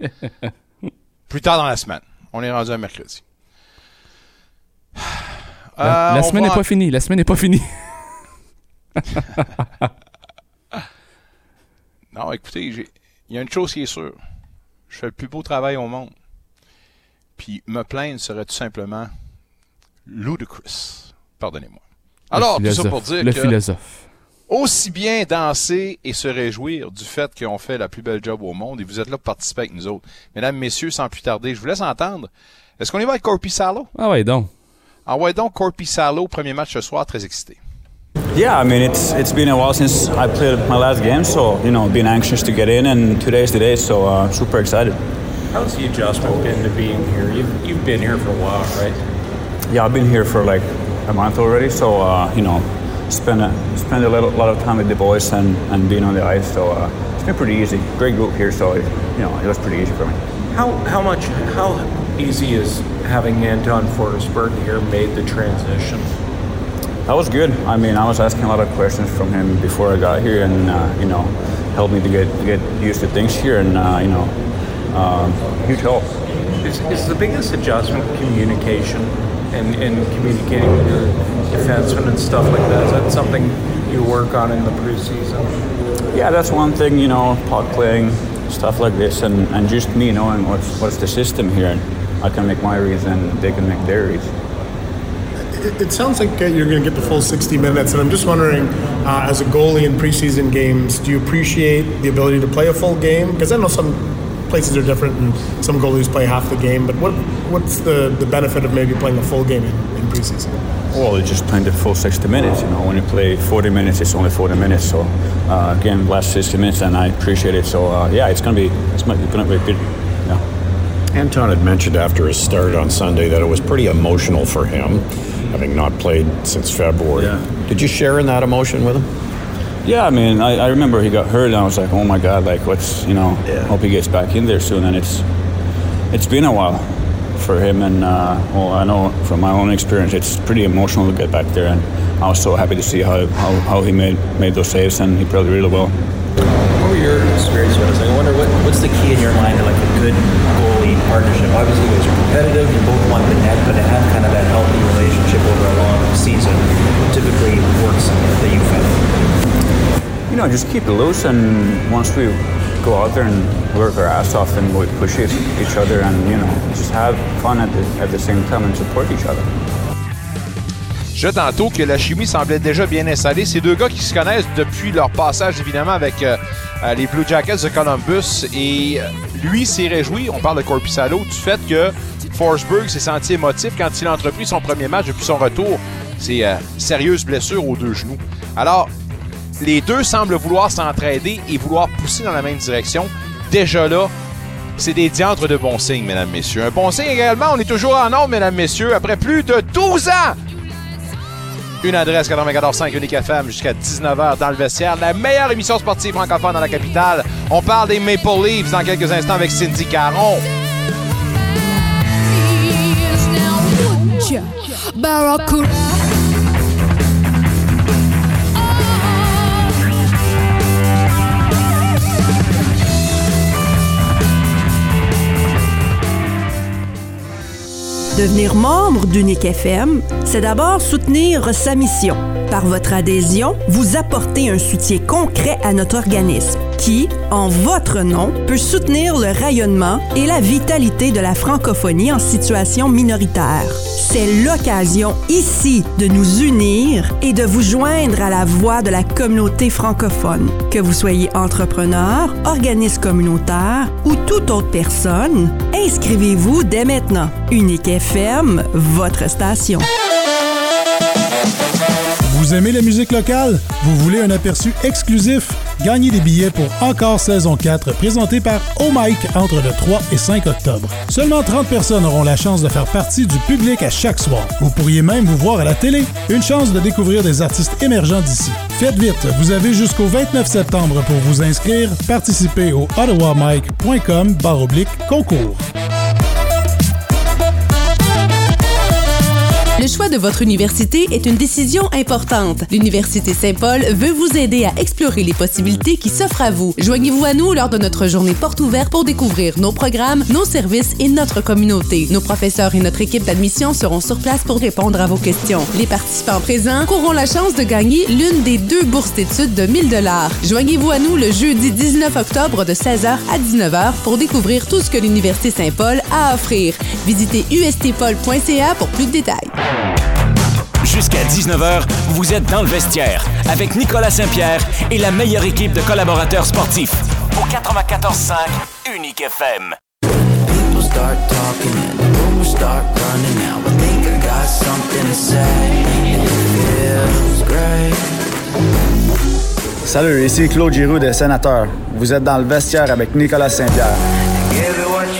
(laughs) plus tard dans la semaine. On est rendu à mercredi. La, Euh, la semaine n'est pas finie, la semaine n'est pas finie. (laughs) Non, écoutez, il y a une chose qui est sûre. Je fais le plus beau travail au monde. Puis me plaindre serait tout simplement ludicrous. Pardonnez-moi. Alors, tout ça pour dire Le que philosophe. aussi bien danser et se réjouir du fait qu'on fait la plus belle job au monde et vous êtes là pour participer avec nous autres. Mesdames, messieurs, sans plus tarder, je vous laisse entendre. Est-ce qu'on y va avec Corpi Salo? Ah ouais, donc. Envoie donc Corpi Salo, premier match ce soir, très excité. Yeah, I mean it's it's been a while since I played my last game, so you know, been anxious to get in, and today's the day, so uh, super excited. How's the adjustment been to being here? You've, you've been here for a while, right? Yeah, I've been here for like a month already, so uh, you know, spend a spend a little, lot of time with the boys and, and being on the ice. So uh, it's been pretty easy. Great group here, so you know, it was pretty easy for me. How how much how easy is having Anton Forsberg here made the transition? That was good. I mean, I was asking a lot of questions from him before I got here, and uh, you know, helped me to get get used to things here, and uh, you know, um, huge help. Is, is the biggest adjustment communication and, and communicating with your defensemen and stuff like that? Is that something you work on in the preseason? Yeah, that's one thing. You know, puck playing, stuff like this, and, and just me knowing what's what's the system here, I can make my reads, and they can make their reads. It, it sounds like uh, you're going to get the full 60 minutes, and I'm just wondering, uh, as a goalie in preseason games, do you appreciate the ability to play a full game? Because I know some places are different, and some goalies play half the game. But what what's the, the benefit of maybe playing a full game in, in preseason? Well, it's just playing the full 60 minutes. You know, when you play 40 minutes, it's only 40 minutes. So, uh, again, last 60 minutes, and I appreciate it. So, uh, yeah, it's gonna be it's gonna be good. Yeah. Anton had mentioned after his start on Sunday that it was pretty emotional for him, having not played since February. Did you share in that emotion with him? Yeah, I mean, I, I remember he got hurt, and I was like, oh my god, like what's you know, hope he gets back in there soon. And it's it's been a while for him, and uh, well, I know from my own experience, it's pretty emotional to get back there, and I was so happy to see how how, how he made made those saves, and he played really well. What were your experience with this? I wonder what, what's the key in your mind to like a good goalie partnership? Obviously, you guys are competitive, you both want the net, but to have kind of that healthy relationship over a long season typically works that you found. You know, just keep it loose, and once we go out there and work our ass off, and we push each other, and you know, just have fun at the, at the same time and support each other. Je tantôt que la chimie semblait déjà bien installée. Ces deux gars qui se connaissent depuis leur passage, évidemment, avec euh, euh, les Blue Jackets de Columbus. Et euh, lui s'est réjoui, on parle de Corpissalo, du fait que Forsberg s'est senti émotif quand il a entrepris son premier match depuis son retour. C'est euh, sérieuse blessure aux deux genoux. Alors, les deux semblent vouloir s'entraider et vouloir pousser dans la même direction. Déjà là, c'est des diantres de bons signes, mesdames, messieurs. Un bon signe également, on est toujours en ordre, mesdames, messieurs, après plus de 12 ans! Une adresse 94.5 Unique FM jusqu'à 19h dans le vestiaire. La meilleure émission sportive francophone dans la capitale. On parle des Maple Leafs dans quelques instants avec Cindy Caron. Devenir membre d'Unique FM, c'est d'abord soutenir sa mission. Par votre adhésion, vous apportez un soutien concret à notre organisme qui, en votre nom, peut soutenir le rayonnement et la vitalité de la francophonie en situation minoritaire. C'est l'occasion ici de nous unir et de vous joindre à la voix de la communauté francophone. Que vous soyez entrepreneur, organisme communautaire ou toute autre personne, inscrivez-vous dès maintenant. Unique FM, votre station. Vous aimez la musique locale? Vous voulez un aperçu exclusif? Gagnez des billets pour Encore saison 4 présenté par Oh Mike entre le 3 et 5 octobre. Seulement 30 personnes auront la chance de faire partie du public à chaque soir. Vous pourriez même vous voir à la télé. Une chance de découvrir des artistes émergents d'ici. Faites vite, vous avez jusqu'au 29 septembre pour vous inscrire. Participez au ottawamike.com concours. Le choix de votre université est une décision importante. L'Université Saint-Paul veut vous aider à explorer les possibilités qui s'offrent à vous. Joignez-vous à nous lors de notre journée porte ouverte pour découvrir nos programmes, nos services et notre communauté. Nos professeurs et notre équipe d'admission seront sur place pour répondre à vos questions. Les participants présents courront la chance de gagner l'une des deux bourses d'études de 1000 dollars. Joignez-vous à nous le jeudi 19 octobre de 16h à 19h pour découvrir tout ce que l'Université Saint-Paul a à offrir. Visitez ustpol.ca pour plus de détails. Jusqu'à 19h, vous êtes dans le vestiaire avec Nicolas Saint-Pierre et la meilleure équipe de collaborateurs sportifs au 94.5 Unique FM. Salut, ici Claude Giroux des Sénateurs. Vous êtes dans le vestiaire avec Nicolas Saint-Pierre.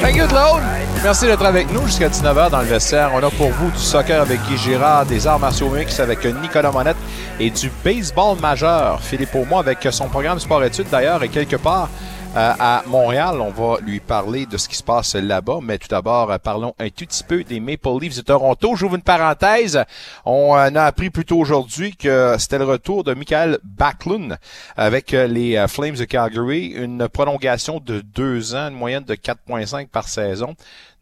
Thank you, Claude. Merci d'être avec nous jusqu'à 19h dans le vestiaire. On a pour vous du soccer avec Guy Girard, des arts martiaux mix avec Nicolas Monette et du baseball majeur. Philippe Aumont avec son programme sport-études d'ailleurs et quelque part à Montréal. On va lui parler de ce qui se passe là-bas. Mais tout d'abord, euh, parlons un tout petit peu des Maple Leafs de Toronto. J'ouvre une parenthèse. On euh, a appris plus tôt aujourd'hui que c'était le retour de Michael Backlund avec les Flames de Calgary. Une prolongation de deux ans, une moyenne de 4,5 par saison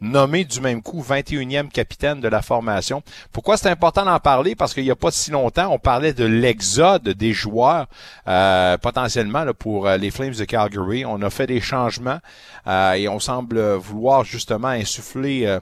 nommé du même coup 21e capitaine de la formation. Pourquoi c'est important d'en parler? Parce qu'il n'y a pas si longtemps, on parlait de l'exode des joueurs euh, potentiellement pour euh, les Flames de Calgary. On a fait des changements euh, et on semble vouloir justement insuffler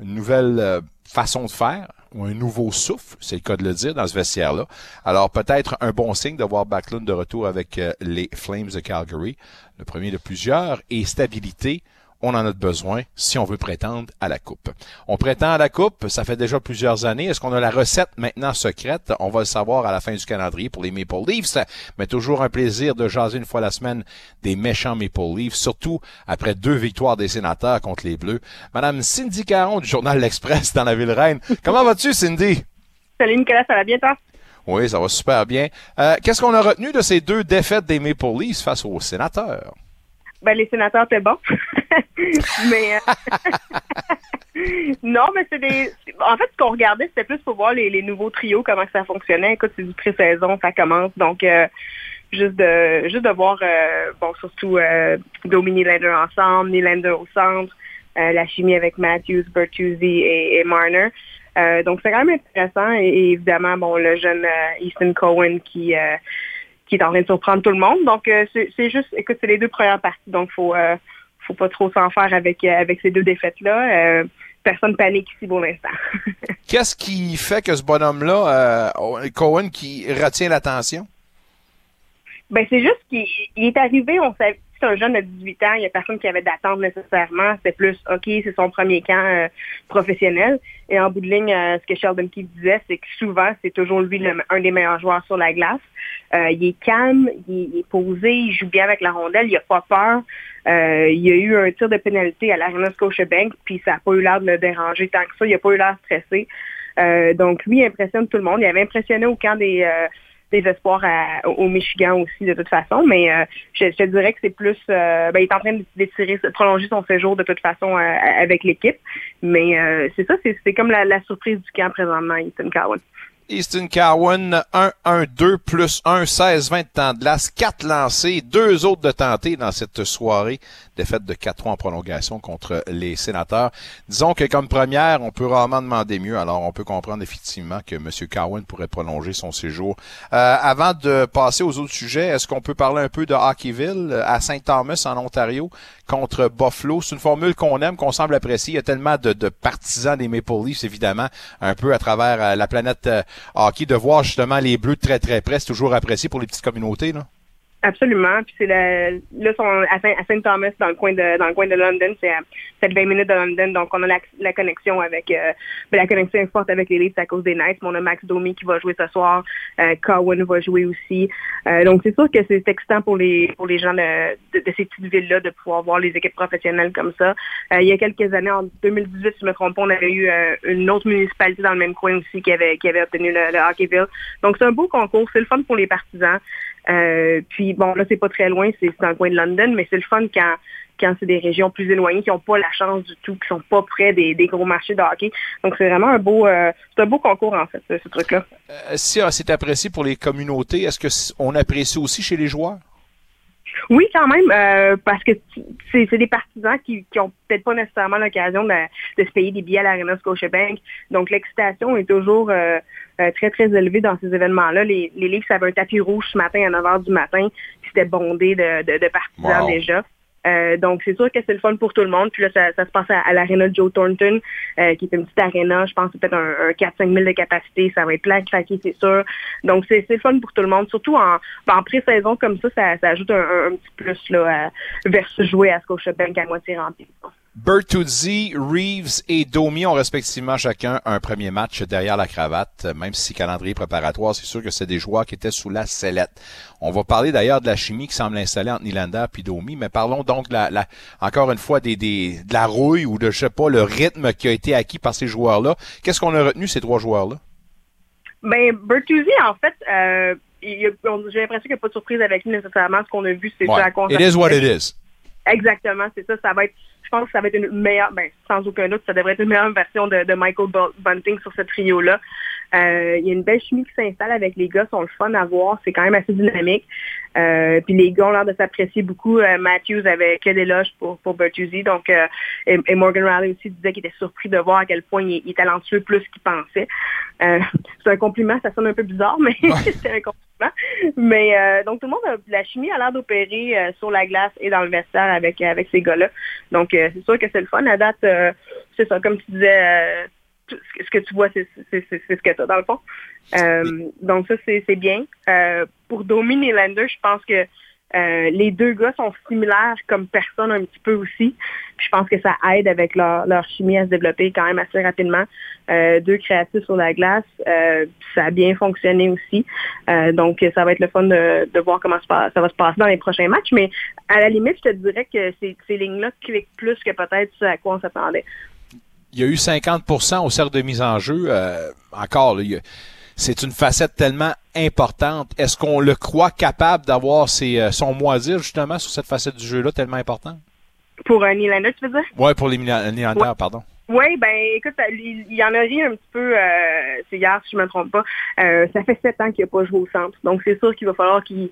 une nouvelle façon de faire ou un nouveau souffle, c'est le cas de le dire, dans ce vestiaire-là. Alors peut-être un bon signe de voir Backlund de retour avec les Flames de Calgary, le premier de plusieurs, et stabilité on en a besoin si on veut prétendre à la Coupe. On prétend à la Coupe, ça fait déjà plusieurs années. Est-ce qu'on a la recette maintenant secrète? On va le savoir à la fin du calendrier pour les Maple Leafs, mais toujours un plaisir de jaser une fois la semaine des méchants Maple Leafs, surtout après deux victoires des sénateurs contre les Bleus. Madame Cindy Caron du journal L'Express dans la ville reine. Comment vas-tu, Cindy? Salut Nicolas, ça va bien toi? Oui, ça va super bien. Euh, qu'est-ce qu'on a retenu de ces deux défaites des Maple Leafs face aux sénateurs? Ben, les sénateurs, c'est bon. (laughs) mais euh, (laughs) non, mais c'est des. En fait, ce qu'on regardait, c'était plus pour voir les, nouveaux trios, comment ça fonctionnait. Écoute, c'est du pré-saison, ça commence. Donc euh, juste de juste de voir euh, bon surtout Dominique Lander ensemble, Nylander au centre, la chimie avec Matthews, Bertuzzi et, Marner. donc c'est quand même intéressant et, évidemment bon le jeune Easton Cohen qui qui est en train de surprendre tout le monde. Donc, euh, c'est juste, écoute, c'est les deux premières parties. Donc, faut, euh, faut pas trop s'en faire avec, euh, avec ces deux défaites-là. personne panique ici pour l'instant. (laughs) Qu'est-ce qui fait que ce bonhomme-là, Cohen, qui retient l'attention? Ben, c'est juste qu'il est arrivé, on savait, c'est un jeune de 18 ans, il n'y a personne qui avait d'attente nécessairement. C'est plus, OK, c'est son premier camp euh, professionnel. Et en bout de ligne, euh, ce que Sheldon Keefe disait, c'est que souvent, c'est toujours lui un des meilleurs joueurs sur la glace. Euh, il est calme, il, est posé, il joue bien avec la rondelle, il n'a pas peur. il y a eu un tir de pénalité à l'Arena Scotiabank, puis ça n'a pas eu l'air de le déranger tant que ça. Il n'a pas eu l'air stressé. donc, lui, il impressionne tout le monde. Il avait impressionné au camp des des espoirs au Michigan aussi de toute façon, mais euh, je, te dirais que c'est plus, euh, ben, il est en train d'étirer, de prolonger son séjour de toute façon euh, avec l'équipe, mais c'est ça, c'est comme la, la, surprise du camp présentement, Ethan Cowan. Easton Cowan, 1-1-2 plus 1, 16-20 de temps de glace, 4 lancés, deux autres de tentés dans cette soirée. Défaite de 4-3 en prolongation contre les sénateurs. Disons que comme première, on peut rarement demander mieux. Alors, on peut comprendre effectivement que M. Cowan pourrait prolonger son séjour. Euh, avant de passer aux autres sujets, est-ce qu'on peut parler un peu de Hockeyville à Saint-Thomas en Ontario contre Buffalo? C'est une formule qu'on aime, qu'on semble apprécier. Il y a tellement de, partisans des Maple Leafs, évidemment, un peu à travers euh, la planète euh, hockey, de voir justement les Bleus très très près, c'est toujours apprécié pour les petites communautés. Là. Absolument. Puis c'est le, là, sont à Saint, Thomas, dans le coin de dans le coin de London, c'est à 20 minutes de London, donc on a la, connexion avec euh, la connexion est forte avec les Leafs à cause des Knights. Mais on a Max Domi qui va jouer ce soir, euh, Cowan va jouer aussi. Euh, donc c'est sûr que c'est excitant pour les pour les gens de, de, ces petites villes-là de pouvoir voir les équipes professionnelles comme ça. Euh, il y a quelques années, en 2018, si je me trompe pas, on avait eu euh, une autre municipalité dans le même coin aussi qui avait qui avait obtenu le, le Hockeyville. Donc c'est un beau concours, c'est le fun pour les partisans. Euh, puis bon, là, c'est pas très loin, c'est dans le coin de London, mais c'est le fun quand quand c'est des régions plus éloignées qui n'ont pas la chance du tout, qui sont pas près des, gros marchés de hockey. Donc c'est vraiment un beau euh, c'est un beau concours en fait, ce, truc-là. Euh, si c'est apprécié pour les communautés, est-ce que on apprécie aussi chez les joueurs? Oui, quand même, parce que c'est des partisans qui, qui ont peut-être pas nécessairement l'occasion de, de, se payer des billets à l'Arena Scotiabank. Donc l'excitation est toujours euh, très, très élevé dans ces événements-là. Les, les Leafs avaient un tapis rouge ce matin à 9 h du matin, puis c'était bondé de, de, de partisans déjà. Euh, donc, c'est sûr que c'est le fun pour tout le monde. Puis là, ça, ça se passe à, à l'aréna Joe Thornton, euh, qui est une petite aréna. Je pense peut-être un, un 4-5 000 de capacité. Ça va être plein craqué, c'est sûr. Donc, c'est le fun pour tout le monde. Surtout en, en pré-saison comme ça, ça, ça ajoute un, un, petit plus là, versus jouer à Scotiabank à moitié rempli. Bertuzzi, Reeves et Domi ont respectivement chacun un premier match derrière la cravate, même si calendrier préparatoire, c'est sûr que c'est des joueurs qui étaient sous la sellette. On va parler d'ailleurs de la chimie qui semble installée entre Nylander et Domi, mais parlons donc de la, encore une fois des, des, de la rouille ou de je sais pas le rythme qui a été acquis par ces joueurs-là. Qu'est-ce qu'on a retenu ces trois joueurs-là? Ben Bertuzzi, en fait, euh, j'ai l'impression qu'il n'y a pas de surprise avec lui nécessairement. Ce qu'on a vu, c'est ça à It is what it is. Exactement, c'est ça. Ça va être je pense que ça va être une meilleure, ben, sans aucun doute, ça devrait être une meilleure version de, de Michael Bunting sur ce trio-là. Euh, il y a une belle chimie qui s'installe avec les gars, sont le fun à voir, c'est quand même assez dynamique. Euh, puis les gars ont l'air de s'apprécier beaucoup. Euh, Matthews avait que des loges pour, pour Bertuzzi, donc et, Morgan Riley aussi disait qu'il était surpris de voir à quel point il, est talentueux plus qu'il pensait. c'est un compliment, ça sonne un peu bizarre, mais (laughs) c'est un compliment. (laughs) Mais donc tout le monde, la chimie a l'air d'opérer sur la glace et dans le vestiaire avec avec ces gars-là. Donc c'est sûr que c'est le fun. À date, c'est ça, comme tu disais ce que tu vois, c'est ce que tu as dans le fond. Euh, donc ça, c'est bien. Euh, pour Domin et Lander, je pense que euh, les deux gars sont similaires comme personne un petit peu aussi. je pense que ça aide avec leur, chimie à se développer quand même assez rapidement. deux créatifs sur la glace, ça a bien fonctionné aussi. donc ça va être le fun de, voir comment ça, va se passer dans les prochains matchs. Mais à la limite, je te dirais que ces, lignes-là cliquent plus que peut-être ce à quoi on s'attendait il y a eu 50% au cercle de mise en jeu. Euh, encore, c'est une facette tellement importante. Est-ce qu'on le croit capable d'avoir euh, son moisir justement sur cette facette du jeu-là tellement importante? Pour un Nylander, tu veux dire? Oui, pour les Nylander, pardon. Oui, ben écoute, il, y en a rien un petit peu, euh, c'est hier si je me trompe pas. ça fait sept ans qu'il n'a pas joué au centre. Donc c'est sûr qu'il va falloir qu'il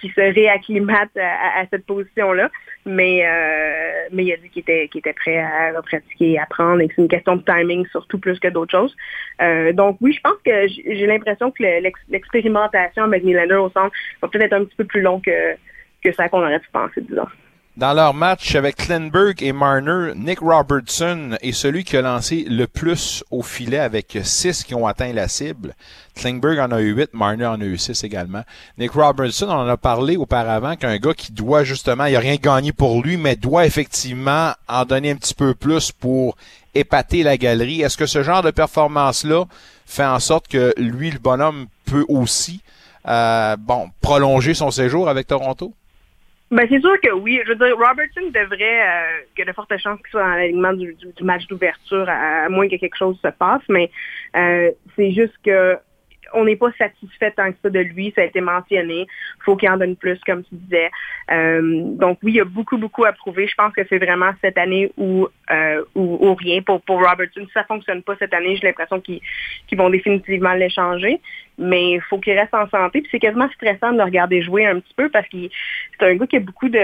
qui, se réacclimate à, cette position-là. Mais, euh, mais il a dit qu'il était, était prêt à pratiquer et à apprendre et que c'est une question de timing surtout plus que d'autres choses. Euh, donc oui, je pense que j'ai l'impression que l'expérimentation avec Nylander au centre va peut-être être un petit peu plus long que, que ça qu'on aurait pu penser, disons. Dans leur match avec Klenberg et Marner, Nick Robertson est celui qui a lancé le plus au filet avec six qui ont atteint la cible. Klingberg en a eu huit, Marner en a eu six également. Nick Robertson, on en a parlé auparavant qu'un gars qui doit justement, il a rien gagné pour lui, mais doit effectivement en donner un petit peu plus pour épater la galerie. Est-ce que ce genre de performance-là fait en sorte que lui, le bonhomme, peut aussi, euh, bon, prolonger son séjour avec Toronto? Ben, c'est sûr que oui. Je veux dire, Robertson devrait, euh, il y a de fortes chances qu'il soit dans l'alignement du, match d'ouverture, à, moins que quelque chose se passe, mais euh, c'est juste que on n'est pas satisfait tant que ça de lui, ça a été mentionné. faut qu'il en donne plus, comme tu disais. Euh, donc oui, il y a beaucoup, beaucoup à prouver. Je pense que c'est vraiment cette année où, euh, ou, rien pour, pour Robertson. Si ça fonctionne pas cette année, j'ai l'impression qu'ils vont définitivement l'échanger. Mais il faut qu'il reste en santé. Puis c'est quasiment stressant de le regarder jouer un petit peu parce que c'est un gars qui a beaucoup de...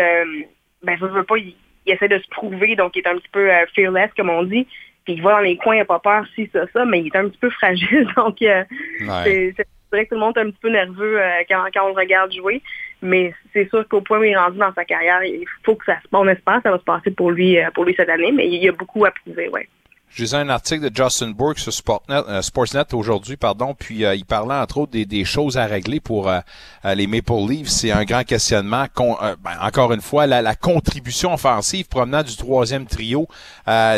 Ben, je veux pas, il, essaie de se prouver, donc il est un petit peu euh, fearless, comme on dit puis il va dans les coins, il n'a pas peur, si, ça, ça, mais il est un petit peu fragile. (laughs) Donc, euh, c'est vrai que tout le monde est un petit peu nerveux euh, quand, quand, on le regarde jouer. Mais c'est sûr qu'au point où il est rendu dans sa carrière, il faut que ça se passe. On espère que ça va se passer pour lui, euh, pour lui cette année, mais il y a beaucoup à prouver, ouais. Je lisais un article de Justin Burke sur euh, Sportsnet aujourd'hui, pardon, puis euh, il parlait entre autres des, des choses à régler pour euh, les Maple Leafs. C'est un grand questionnement. Ben, encore une fois, la, la, contribution offensive provenant du troisième trio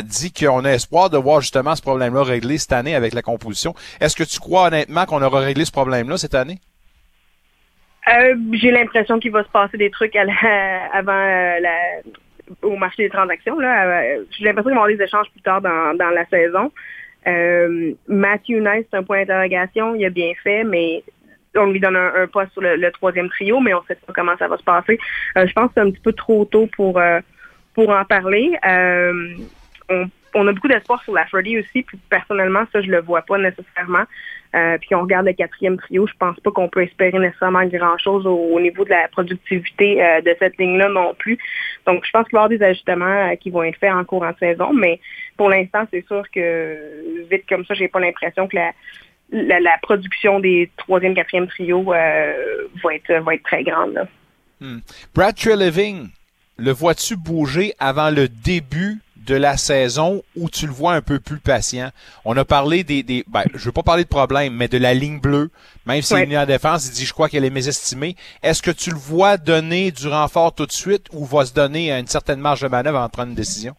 dit qu'on a espoir de voir justement ce problème-là réglé cette année avec la composition. Est-ce que tu crois honnêtement qu'on aura réglé ce problème-là cette année? J'ai l'impression qu'il va se passer des trucs à (laughs) avant la, au marché des transactions. Là, euh, j'ai l'impression qu'il va y avoir des échanges plus tard dans, dans la saison. Euh, Matthew Nice, c'est un point d'interrogation. Il a bien fait, mais on lui donne un, poste sur le, troisième trio, mais on ne sait pas comment ça va se passer. Euh, je pense que c'est un petit peu trop tôt pour, pour en parler. on on a beaucoup d'espoir sur la Freddy aussi, puis personnellement, ça, je le vois pas nécessairement. Euh, puis on regarde le quatrième trio, je pense pas qu'on peut espérer nécessairement grand-chose au, niveau de la productivité euh, de cette ligne-là non plus. Donc, je pense qu'il va y avoir des ajustements euh, qui vont être faits en courant de saison, mais pour l'instant, c'est sûr que vite comme ça, j'ai pas l'impression que la, production des troisième, quatrième trio va être très grande. Hmm. Brad Treleving, le vois-tu bouger avant le début de la saison où tu le vois un peu plus patient. On a parlé des, des ben, je veux pas parler de problème, mais de la ligne bleue. Même s'il est en défense, il dit je crois qu'elle est mésestimée. Est-ce que tu le vois donner du renfort tout de suite ou va se donner une certaine marge de manœuvre en prendre une décision?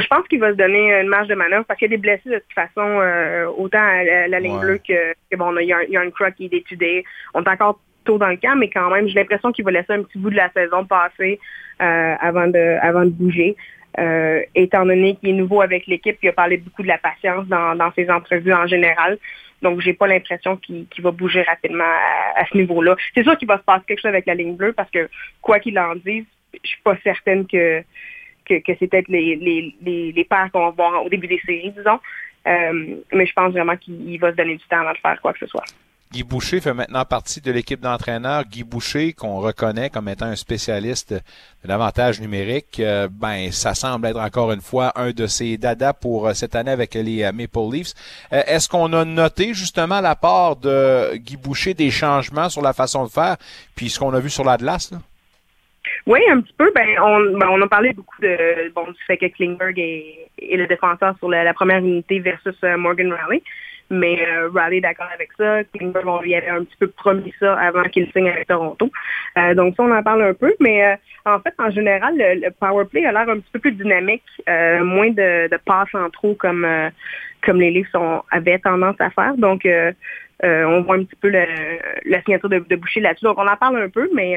je pense qu'il va se donner une marge de manœuvre parce qu'il y a des blessés de toute façon, euh, autant à la, ligne bleue que, bon, il y, a, il y a qui est étudié. On est encore tôt dans le camp, mais quand même, j'ai l'impression qu'il va laisser un petit bout de la saison passer euh, avant, de, avant de bouger. Euh, étant donné qu'il est nouveau avec l'équipe, il a parlé beaucoup de la patience dans, ses entrevues en général. Donc, j'ai pas l'impression qu'il va bouger rapidement à, ce niveau-là. C'est sûr qu'il va se passer quelque chose avec la ligne bleue parce que, quoi qu'il en dise, je suis pas certaine que, que, c'est peut-être les, les, les, les paires qu'on va voir au début des séries, disons. Euh, mais je pense vraiment qu'il va se donner du temps avant de faire quoi que ce soit. Guy Boucher fait maintenant partie de l'équipe d'entraîneurs. Guy Boucher, qu'on reconnaît comme étant un spécialiste de l'avantage numérique, euh, ben ça semble être encore une fois un de ses dadas pour euh, cette année avec les euh, Maple Leafs. Est-ce qu'on a noté justement la part de Guy Boucher des changements sur la façon de faire, puis ce qu'on a vu sur l'Atlas? Oui, un petit peu. Ben, on, ben, on a parlé beaucoup de bon du fait que Klingberg est, le défenseur sur la, première unité versus Morgan Raleigh. Mais euh, Riley est d'accord avec ça. Klingberg, on lui avait un petit peu promis ça avant qu'il signe avec Toronto. Euh, donc ça, on en parle un peu. Mais euh, en fait, en général, le, power play a l'air un petit peu plus dynamique, euh, moins de, de passes en trop comme comme les Leafs avaient tendance à faire. Donc on voit un petit peu le, la signature de, de Boucher là-dessus. Donc on en parle un peu, mais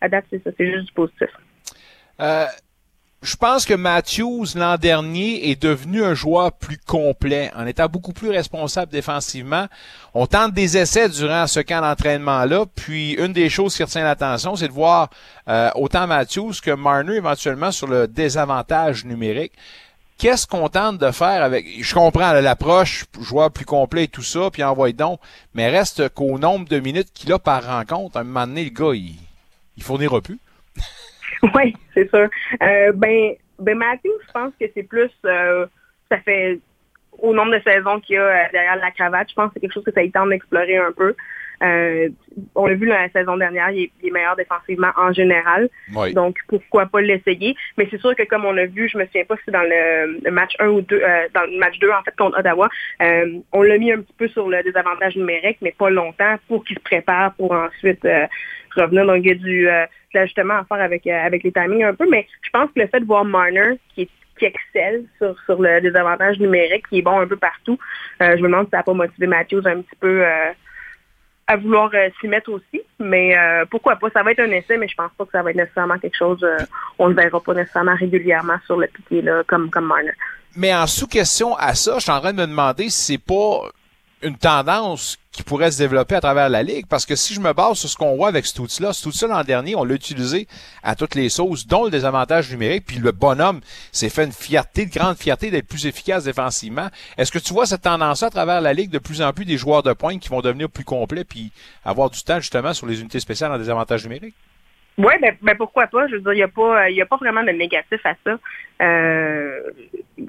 à date, c'est ça, c'est juste du positif. Je pense que Matthews l'an dernier est devenu un joueur plus complet en étant beaucoup plus responsable défensivement. On tente des essais durant ce camp d'entraînement-là, puis une des choses qui retient l'attention, c'est de voir euh, autant Matthews que Marner éventuellement sur le désavantage numérique. Qu'est-ce qu'on tente de faire avec Je comprends l'approche, joueur plus complet et tout ça, puis envoie donc, mais reste qu'au nombre de minutes qu'il a par rencontre, à un moment donné, le gars, il, il fournira plus. (laughs) Oui, c'est sûr. Euh, ben, ben Matthew, je pense que c'est plus, euh, ça fait au nombre de saisons qu'il y a euh, derrière la cravate, je pense que c'est quelque chose que ça y tente d'explorer un peu. Euh, on l'a vu la saison dernière, il est, meilleur défensivement en général. Donc, pourquoi pas l'essayer? Mais c'est sûr que comme on l'a vu, je me souviens pas si dans le, match 1 ou 2, euh, dans le match 2, en fait, contre Ottawa, euh, on l'a mis un petit peu sur le désavantage numérique, mais pas longtemps pour qu'il se prépare pour ensuite revenir. Donc, il y a du l'ajustement à faire avec, avec les timings un peu. Mais je pense que le fait de voir Marner, qui excelle sur, sur le désavantage numérique, qui est bon un peu partout. je me demande si ça n'a pas motivé Matthews un petit peu à vouloir euh, s'y mettre aussi. Mais euh, pourquoi pas? Ça va être un essai, mais je pense pas que ça va être nécessairement quelque chose. Euh, on ne verra pas nécessairement régulièrement sur le piqué là, comme, comme. Mais en sous-question à ça, je suis en train de me demander si c'est pas une tendance qui pourrait se développer à travers la ligue parce que si je me base sur ce qu'on voit avec cet outil-là, cet outil l'an dernier, on l'a utilisé à toutes les sauces, dont le désavantage numérique, puis le bonhomme s'est fait une fierté, de grande fierté d'être plus efficace défensivement. Est-ce que tu vois cette tendance à travers la ligue de plus en plus des joueurs de pointe qui vont devenir plus complets puis avoir du temps justement sur les unités spéciales en désavantage numérique? Oui, ben, ben, pourquoi pas? Je veux dire, il n'y a pas a pas vraiment de négatif à ça. Euh,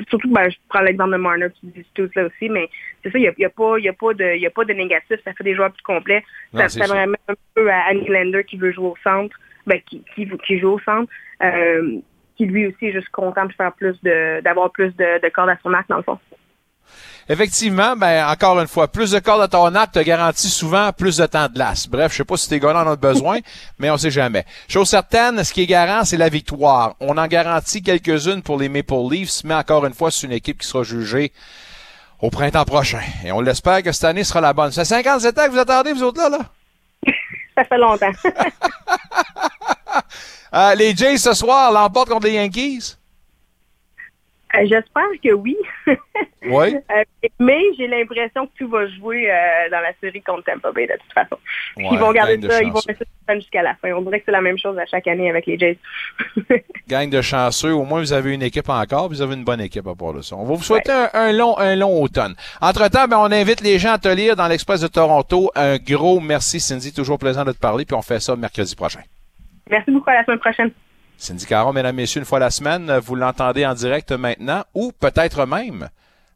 surtout ben, je prends l'exemple de Marner, tu dis tout ça aussi, mais c'est ça, il n'y a, y a, pas, y a, pas de, y a pas de négatif, ça fait des joueurs plus complets. ça, ça vraiment un peu à Annie Lander qui veut jouer au centre, ben, qui, qui, qui joue au centre, euh, qui lui aussi est juste content de faire plus de d'avoir plus de, de cordes à son arc dans le fond. Effectivement, ben encore une fois, plus de cordes à ton arc te garantit souvent plus de temps de glace. Bref, je sais pas si tes gars en ont besoin, (laughs) mais on sait jamais. Chose certaine, ce qui est garant, c'est la victoire. On en garantit quelques-unes pour les Maple Leafs, mais encore une fois, c'est une équipe qui sera jugée au printemps prochain. Et on l'espère que cette année sera la bonne. Ça fait 57 ans que vous attendez, vous autres là, là? (laughs) Ça fait longtemps. (laughs) Euh, les Jays ce soir l'emportent contre les Yankees? Euh, j'espère que oui. (laughs) oui. Euh, mais j'ai l'impression que tout va jouer euh, dans la série contre Tampa Bay de toute façon. ils vont garder ça, ils vont rester ça jusqu'à la fin. On dirait que c'est la même chose à chaque année avec les Jays. (laughs) Gang de chanceux, au moins vous avez une équipe encore, vous avez une bonne équipe à part de ça. On va vous souhaiter un, long, un long automne. Entre-temps, ben, on invite les gens à te lire dans l'Express de Toronto. Un gros merci, Cindy, toujours plaisant de te parler, puis on fait ça mercredi prochain. Merci beaucoup, à la semaine prochaine. Cindy Caron, mesdames, messieurs, une fois la semaine, vous l'entendez en direct maintenant ou peut-être même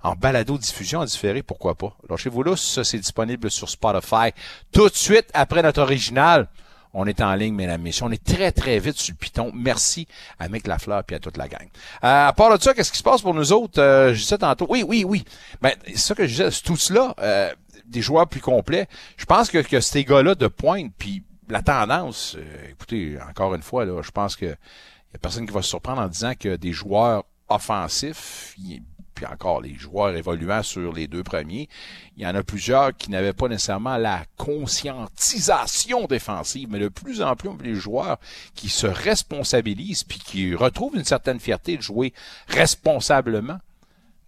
en balado-diffusion en différé, pourquoi pas. Lâchez-vous là, ça c'est disponible sur Spotify. Tout de suite après notre original, on est en ligne, mesdames, messieurs. On est très, très vite sur le piton. Merci à Mick Lafleur et à toute la gang. Euh, à part de ça, qu'est-ce qui se passe pour nous autres? Euh, je disais tantôt. Oui, oui, oui. Ben, c'est ça que je disais, tout cela, euh, des joueurs plus complets. Je pense que, que ces gars-là de pointe, puis la tendance, euh, écoutez, encore une fois, je pense que y a personne qui va se surprendre en disant que des joueurs offensif, il- puis encore les joueurs évoluant sur les deux premiers, il y en a plusieurs qui n'avaient pas nécessairement la conscientisation défensive, mais de plus en plus les joueurs qui se responsabilisent puis qui retrouvent une certaine fierté de jouer responsablement,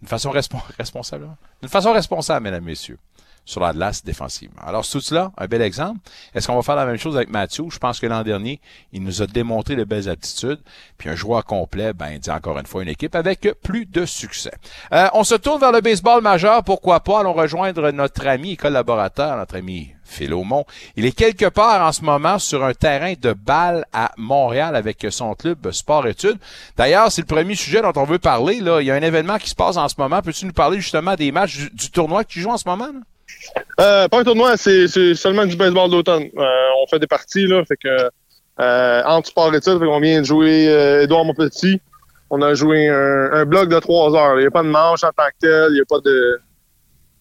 d'une façon respon- responsable, d'une façon responsable, mesdames, messieurs sur la glace défensivement. Alors, tout cela, un bel exemple. Est-ce qu'on va faire la même chose avec Mathieu? Je pense que l'an dernier, il nous a démontré de belles aptitudes. Puis un joueur complet, ben, dit encore une fois une équipe avec plus de succès. Euh, on se tourne vers le baseball majeur. Pourquoi pas? Allons rejoindre notre ami et collaborateur, notre ami Phil Aumont. Il est quelque part en ce moment sur un terrain de balle à Montréal avec son club Sport-Études. D'ailleurs, c'est le premier sujet dont on veut parler. Là. Il y a un événement qui se passe en ce moment. Peux-tu nous parler justement des matchs du, tournoi que tu joues en ce moment? Euh, pas un tournoi, c'est seulement du baseball d'automne. Euh, on fait des parties, là, fait que euh, entre sport et qu'on vient de jouer euh, Édouard Montpetit. On a joué un, bloc de trois heures. Il n'y a pas de manche en tant que tel, il n'y a pas de.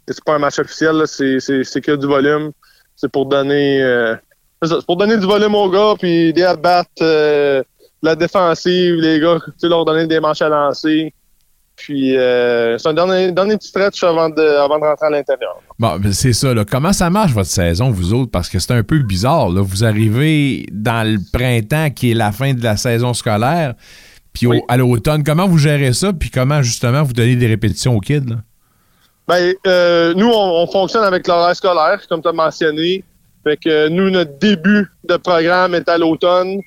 C'est pas un match officiel, c'est que du volume. C'est pour donner c'est pour donner du volume aux gars, puis des la défensive, les gars, tu leur donner des manches à lancer. Puis euh, c'est un dernier, dernier petit stretch avant de, avant de rentrer à l'intérieur. Bon, c'est ça. Là. Comment ça marche votre saison, vous autres? Parce que c'est un peu bizarre. Là. Vous arrivez dans le printemps qui est la fin de la saison scolaire, puis au- à l'automne. Comment vous gérez ça? Puis comment justement vous donnez des répétitions aux kids? Là? Ben, euh, nous, on, on fonctionne avec l'horaire scolaire, comme tu as mentionné. Fait que euh, nous, notre début de programme est à l'automne.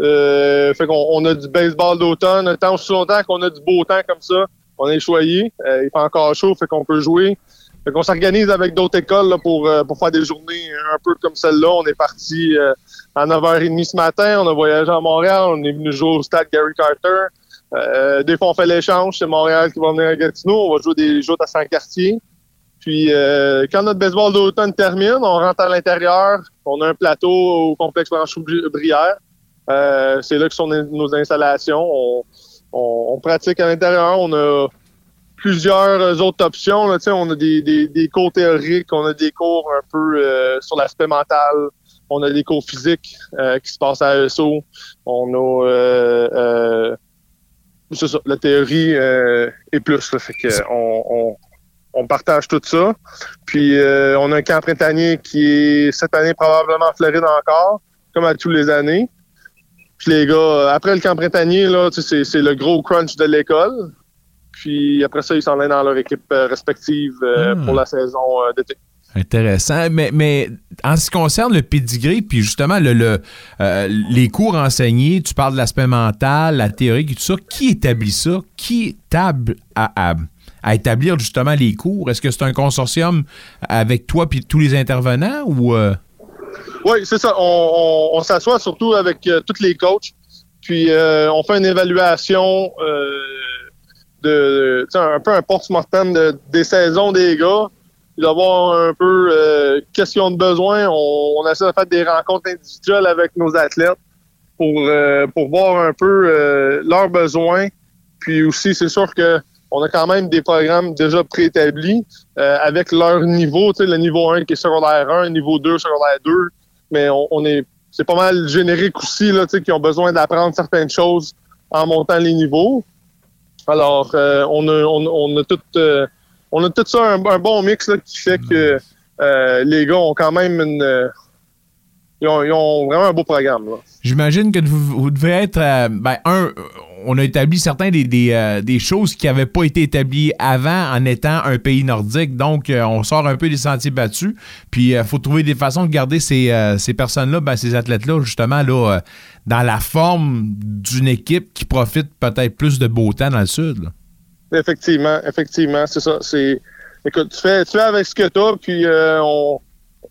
Euh, fait qu'on on a du baseball d'automne. Tant aussi longtemps qu'on a du beau temps comme ça, on est choyé. Euh, il fait encore chaud, fait qu'on peut jouer. Fait qu'on s'organise avec d'autres écoles là, pour, euh, pour faire des journées un peu comme celle-là. On est parti euh, à 9h30 ce matin. On a voyagé à Montréal. On est venu jouer au stade Gary Carter. Euh, des fois, on fait l'échange. C'est Montréal qui va venir à Gatineau. On va jouer des jours à Saint-Cartier. Puis, euh, quand notre baseball d'automne termine, on rentre à l'intérieur. On a un plateau au complexe Blanchot-Brière. Euh, c'est là que sont nos installations. On, pratique à l'intérieur. On a plusieurs autres options. On a des, des, cours théoriques, on a des cours un peu euh, sur l'aspect mental. On a des cours physiques euh, qui se passent à ESO. On a euh, euh, la théorie euh, et plus. Fait que on, on, partage tout ça. Puis euh, on a un camp printanier qui est cette année probablement en Floride encore, comme à tous les années. Puis les gars, euh, après le camp printanier, là, c'est, c'est le gros crunch de l'école. Puis après ça, ils s'en dans leur équipe euh, respective euh, Hmm. pour la saison euh, d'été. Intéressant. Mais, mais en ce qui concerne le pedigree, puis justement le, le, euh, les cours enseignés, tu parles de l'aspect mental, la théorie et tout ça. Qui établit ça? Qui table à, à- à établir justement les cours? Est-ce que c'est un consortium avec toi puis tous les intervenants ou Oui, c'est ça. On, s'assoit surtout avec euh, tous les coachs. Puis euh, on fait une évaluation euh, de, un peu un post-mortem de- des saisons des gars. D'avoir un peu qu'est-ce qu'ils ont de besoin. On, on essaie de faire des rencontres individuelles avec nos athlètes pour, pour voir un peu leurs besoins. Puis aussi, c'est sûr que on a quand même des programmes déjà préétablis euh, avec leur niveau, tu sais, le niveau 1 qui est secondaire 1, niveau 2, secondaire 2. Mais on, on est c'est pas mal générique aussi, là, tu sais, qui ont besoin d'apprendre certaines choses en montant les niveaux. Alors, euh, on, a, on, on a tout euh, on a tout ça, un, un bon mix là, qui fait que euh, les gars ont quand même une. Ils, ont, ils ont vraiment un beau programme. J'imagine que vous, vous devez être. euh, ben, un, on a établi certains des, des, euh, des choses qui n'avaient pas été établies avant en étant un pays nordique. Donc, euh, on sort un peu des sentiers battus. Puis, il faut trouver des façons de garder ces, ces personnes-là, ben, ces athlètes-là, justement, là, dans la forme d'une équipe qui profite peut-être plus de beau temps dans le sud. là. Effectivement, effectivement, c'est ça. C'est, écoute, tu fais, tu fais avec ce que tu as, puis on,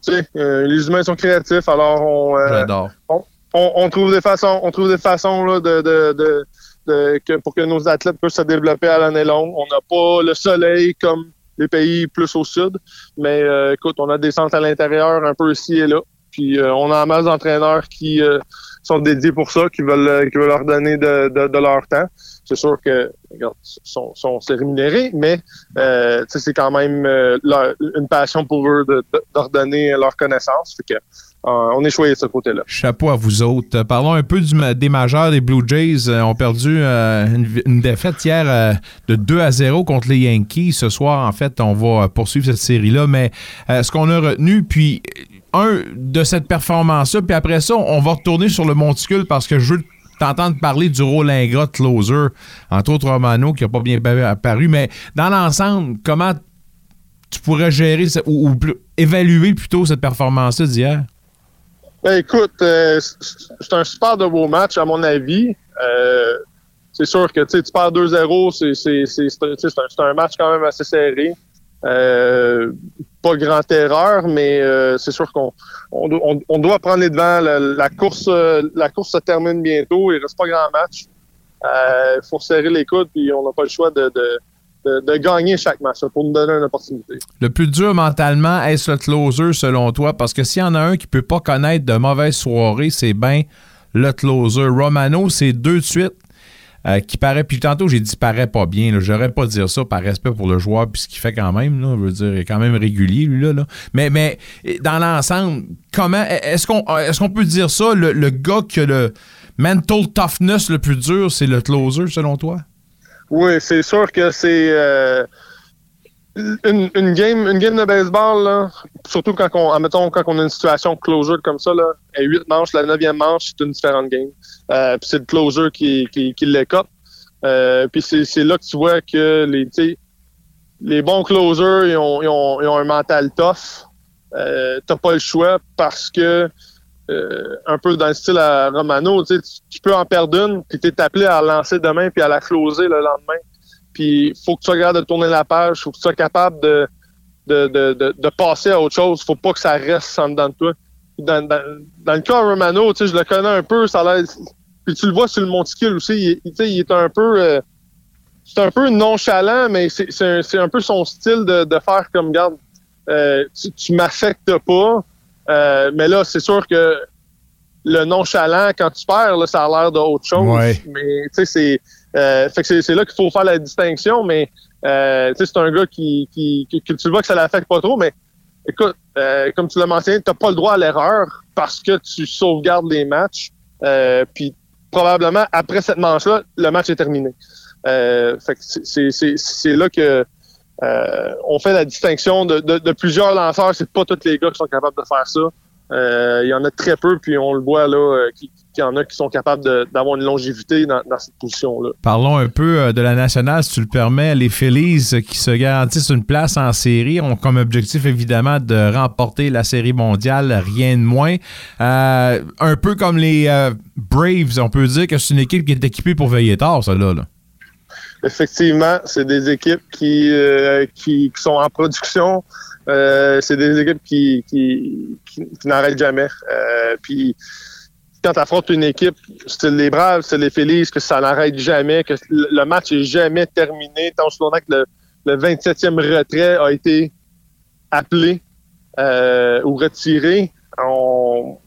euh, les humains sont créatifs, alors on, euh, on, on- on trouve des façons, on trouve des façons là, de, de, de, de- que, pour que nos athlètes puissent se développer à l'année longue. On n'a pas le soleil comme les pays plus au sud, mais euh, écoute, on a des centres à l'intérieur un peu ici et là. Puis on a un masse d'entraîneurs qui sont dédiés pour ça, qui veulent, qui veulent leur donner de, de, de leur temps. C'est sûr que regarde, sont, sont mais euh, c'est quand même euh, une passion pour eux de, de, leur donner leur connaissance. Fait que on est choyé de ce côté-là. Chapeau à vous autres. Euh, Parlons un peu des majeurs des Blue Jays. Euh, ont perdu euh, une, défaite hier euh, de 2 à 0 contre les Yankees. Ce soir, en fait, on va poursuivre cette série-là. Mais euh, ce qu'on a retenu, puis un de cette performance-là, puis après ça, on va retourner sur le monticule parce que je veux t'entendre parler du de closer, entre autres Romano, qui n'a pas bien apparu. Mais dans l'ensemble, comment tu pourrais gérer ou, évaluer plutôt cette performance-là d'hier? Ben, écoute, euh, c'est un super de beau match, à mon avis. Euh, c'est sûr que tu perds 2-0, c'est c'est- c'est- c'est un, tu sais, c'est un- c'est un match quand même assez serré. Euh, pas grande erreur, mais euh, c'est sûr qu'on on, do- on- on doit prendre les devants. La, course, euh, la course se termine bientôt. Il reste pas grand match. Il faut serrer les coudes, puis on n'a pas le choix de, de, de, gagner chaque match pour nous donner une opportunité. Le plus dur mentalement, est-ce le closer selon toi? Parce que s'il y en a un qui peut pas connaître de mauvaises soirées, c'est bien le closer. Romano, c'est deux de suite. Euh, qui paraît, puis tantôt j'ai dit paraît pas bien, j'aurais pas dire ça par respect pour le joueur, puis ce qu'il fait quand même, là, veux dire, il est quand même régulier, lui, là. Mais, mais dans l'ensemble, comment, est-ce qu'on est-ce qu'on peut dire ça, le, le gars qui a le mental toughness le plus dur, c'est le closer, selon toi? Oui, c'est sûr que c'est euh, une, une game, une game de baseball, là, surtout quand on, admettons, quand on a une situation closure comme ça, là, à 8 manches, la neuvième manche, c'est une différente game. Euh, puis c'est le closer qui, qui, qui l'écope. Euh, puis c'est, là que tu vois que les, les bons closers, ils ont, ils ont, ils ont un mental tough. Euh, t'as pas le choix parce que euh, un peu dans le style à Romano, tu- tu peux en perdre une, puis t'es appelé à lancer demain puis à la closer le lendemain. Puis faut que tu sois capable de tourner la page, faut que tu sois capable de, de, de, de, de passer à autre chose. Faut pas que ça reste en dedans de toi. Dans, dans, dans le cas de Romano, tu sais, je le connais un peu, ça a l'air. Puis tu le vois sur le monticule aussi, il, il- est un peu. euh, c'est un peu nonchalant, mais c'est un, un peu son style de, de faire comme, garde, euh, tu, tu m'affectes pas. Euh, mais là, c'est sûr que le nonchalant, quand tu perds, là, ça a l'air d'autre chose. Ouais. Mais tu sais, c'est. Euh, fait que c'est- là qu'il faut faire la distinction, mais euh, c'est un gars qui, qui, qui- tu vois que ça l'affecte pas trop, mais écoute, euh, comme tu l'as mentionné, tu n'as pas le droit à l'erreur parce que tu sauvegardes les matchs. Euh, puis probablement, après cette manche-là, le match est terminé. Euh, fait que c'est là que euh, on fait la distinction de, de, de plusieurs lanceurs. C'est pas tous les gars qui sont capables de faire ça. Euh, Il y en a très peu, puis on le voit là, euh, qu'il qu'il y en a qui sont capables d'avoir une longévité dans, dans cette position-là. Parlons un peu euh, de la nationale, si tu le permets. Les Phillies qui se garantissent une place en série ont comme objectif évidemment de remporter la série mondiale, rien de moins. Euh, un peu comme les euh, Braves, on peut dire que c'est une équipe qui est équipée pour veiller tard, ça là. là. Effectivement, c'est des équipes qui, euh, qui, qui sont en production. Euh, c'est des équipes qui, qui, qui, n'arrêtent jamais. Euh, puis quand tu affrontes une équipe, c'est les Braves, c'est les Phillies, que ça n'arrête jamais, que le match est jamais terminé, tant que le, le 27e retrait a été appelé euh, ou retiré. On,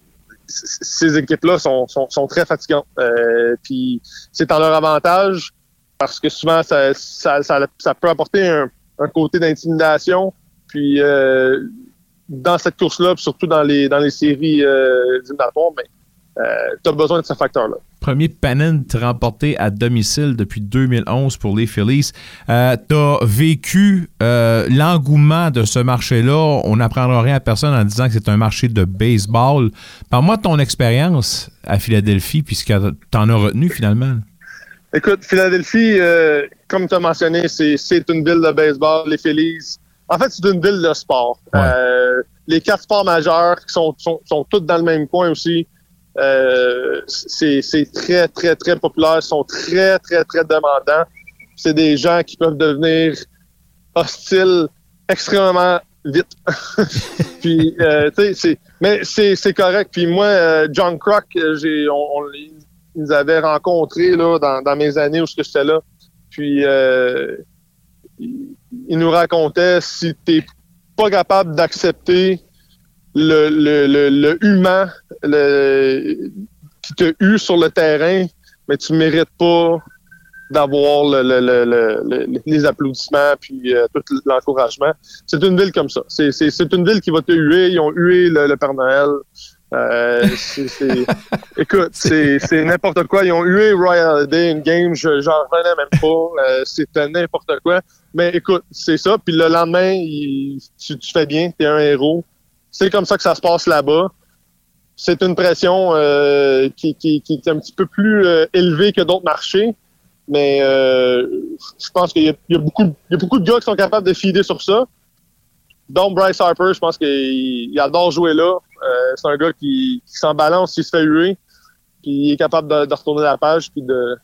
ces équipes-là sont, sont, sont très fatigantes. Euh, puis c'est en leur avantage parce que souvent ça, ça, ça, ça peut apporter un, un côté d'intimidation. Puis euh, dans cette course-là, surtout dans les dans les séries euh, mais tu as besoin de ce facteur-là. Premier pennant remporté à domicile depuis 2011 pour les Phillies. Euh, tu as vécu euh, l'engouement de ce marché-là. On n'apprendra rien à personne en disant que c'est un marché de baseball. Parle-moi de ton expérience à Philadelphie, puisque tu en as retenu finalement. Écoute, Philadelphie, euh, comme tu as mentionné, c'est c'est une ville de baseball, les Phillies. En fait, c'est une ville de sport. Euh, les quatre sports majeurs qui sont, sont, sont tous dans le même coin aussi. Euh, c'est c'est très, très, très populaire. Ils sont très, très, très demandants. C'est des gens qui peuvent devenir hostiles extrêmement vite. (laughs) Puis, euh, tu sais, c'est, mais c'est, c'est correct. Puis moi, euh, John Croc, j'ai, on, on nous avait rencontrés là, dans, dans mes années où j'étais là. Puis, euh, il, nous racontait si t'es pas capable d'accepter le, le, le, humain qui t'a eu sur le terrain, mais tu mérites pas d'avoir le, le, le, le- le- les applaudissements puis euh, tout l'encouragement. C'est une ville comme ça. C'est, une ville qui va te huer. Ils ont hué le Père Noël. Euh, c'est- c'est- écoute, c'est c'est n'importe quoi. Ils ont hué Royal Day une game, je- j'en revenais même pas. Euh, C'était n'importe quoi. Mais écoute, c'est ça. Puis le lendemain, tu, tu fais bien, tu es un héros. C'est comme ça que ça se passe là-bas. C'est une pression euh, qui, qui, qui est un petit peu plus euh, élevée que d'autres marchés. Mais euh, je pense qu'il y, a- y a beaucoup, il y a beaucoup de gars qui sont capables de fider sur ça. Donc Bryce Harper, je pense qu'il il adore jouer là. Euh, c'est un gars qui, qui s'en balance s'il se fait huer. Puis il est capable de, retourner la page puis de,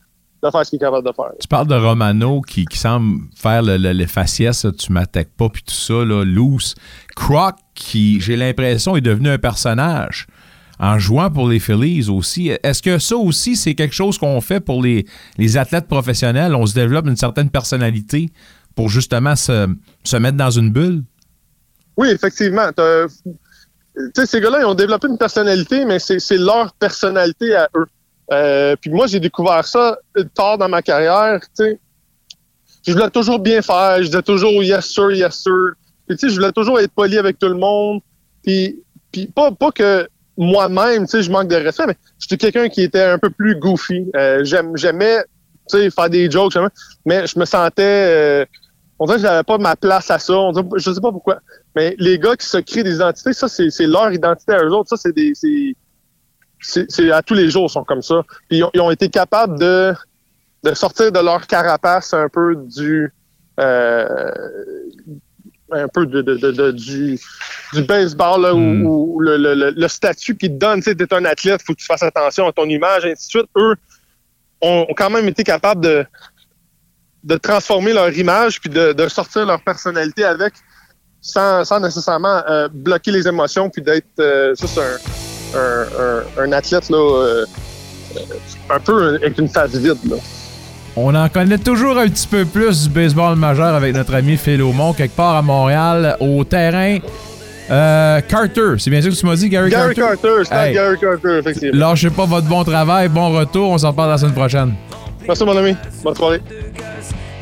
de faire ce qu'il est capable de faire. Tu parles de Romano qui, qui semble faire le, le- les faciès, tu m'attaques pas, puis tout ça, là, loose. Croc, qui, j'ai l'impression, est devenu un personnage en jouant pour les Phillies aussi. Est-ce que ça aussi, c'est quelque chose qu'on fait pour les, les athlètes professionnels? On se développe une certaine personnalité pour justement se, se mettre dans une bulle? Oui, effectivement. Sais, ces gars-là, ils ont développé une personnalité, mais c'est leur personnalité à eux. Euh, puis moi, j'ai découvert ça tard dans ma carrière. Tu sais, je voulais toujours bien faire. Je disais toujours yes sir, yes sir. Puis, je voulais toujours être poli avec tout le monde. Puis, puis pas, pas que moi-même, je manque de respect, mais j'étais quelqu'un qui était un peu plus goofy. Euh, J'aimais, faire des jokes, mais je me sentais... euh, on dirait que j'avais pas ma place à ça. On dirait- je sais pas pourquoi. Mais les gars qui se créent des identités, ça, c'est c'est leur identité à eux autres. Ça, c'est des. c'est- C'est c'est à tous les jours, ils sont comme ça. Puis ils ont, ils ont été capables de, de sortir de leur carapace un peu du. euh, un peu de, de- de- du, du baseball, là, où, où le, le- le- le statut qu'ils te donnent, tu sais, t'es un athlète, faut que tu fasses attention à ton image, et ainsi de suite. Eux ont, ont quand même été capables de, de transformer leur image puis de, de sortir leur personnalité avec sans, sans nécessairement euh, bloquer les émotions puis d'être euh, juste un, un, un, un athlète là, euh, un peu avec une face vide. Là. On en connaît toujours un petit peu plus du baseball majeur avec notre ami Phil Aumont, quelque part à Montréal, au terrain. euh, Carter, c'est bien sûr que tu m'as dit, Gary, Gary Carter, c'est Hey. Gary Carter, effectivement. Lâchez pas votre bon travail, bon retour, on s'en reparle la semaine prochaine. Merci mon ami, bonne soirée.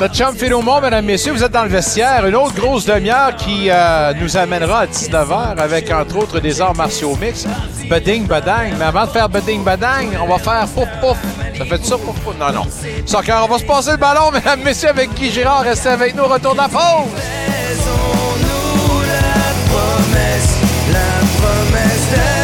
Notre chum Philomon, mesdames, messieurs, vous êtes dans le vestiaire. Une autre grosse demi-heure qui euh, nous amènera à 19h avec, entre autres, des arts martiaux mix. Beding, badang. Mais avant de faire beding, badang, on va faire pouf, pouf. Ça fait ça, pouf, pouf? Non, non. Soccer, on va se passer le ballon, mesdames, messieurs, avec Guy Girard. Restez avec nous, retour de la pause. promesse, la promesse de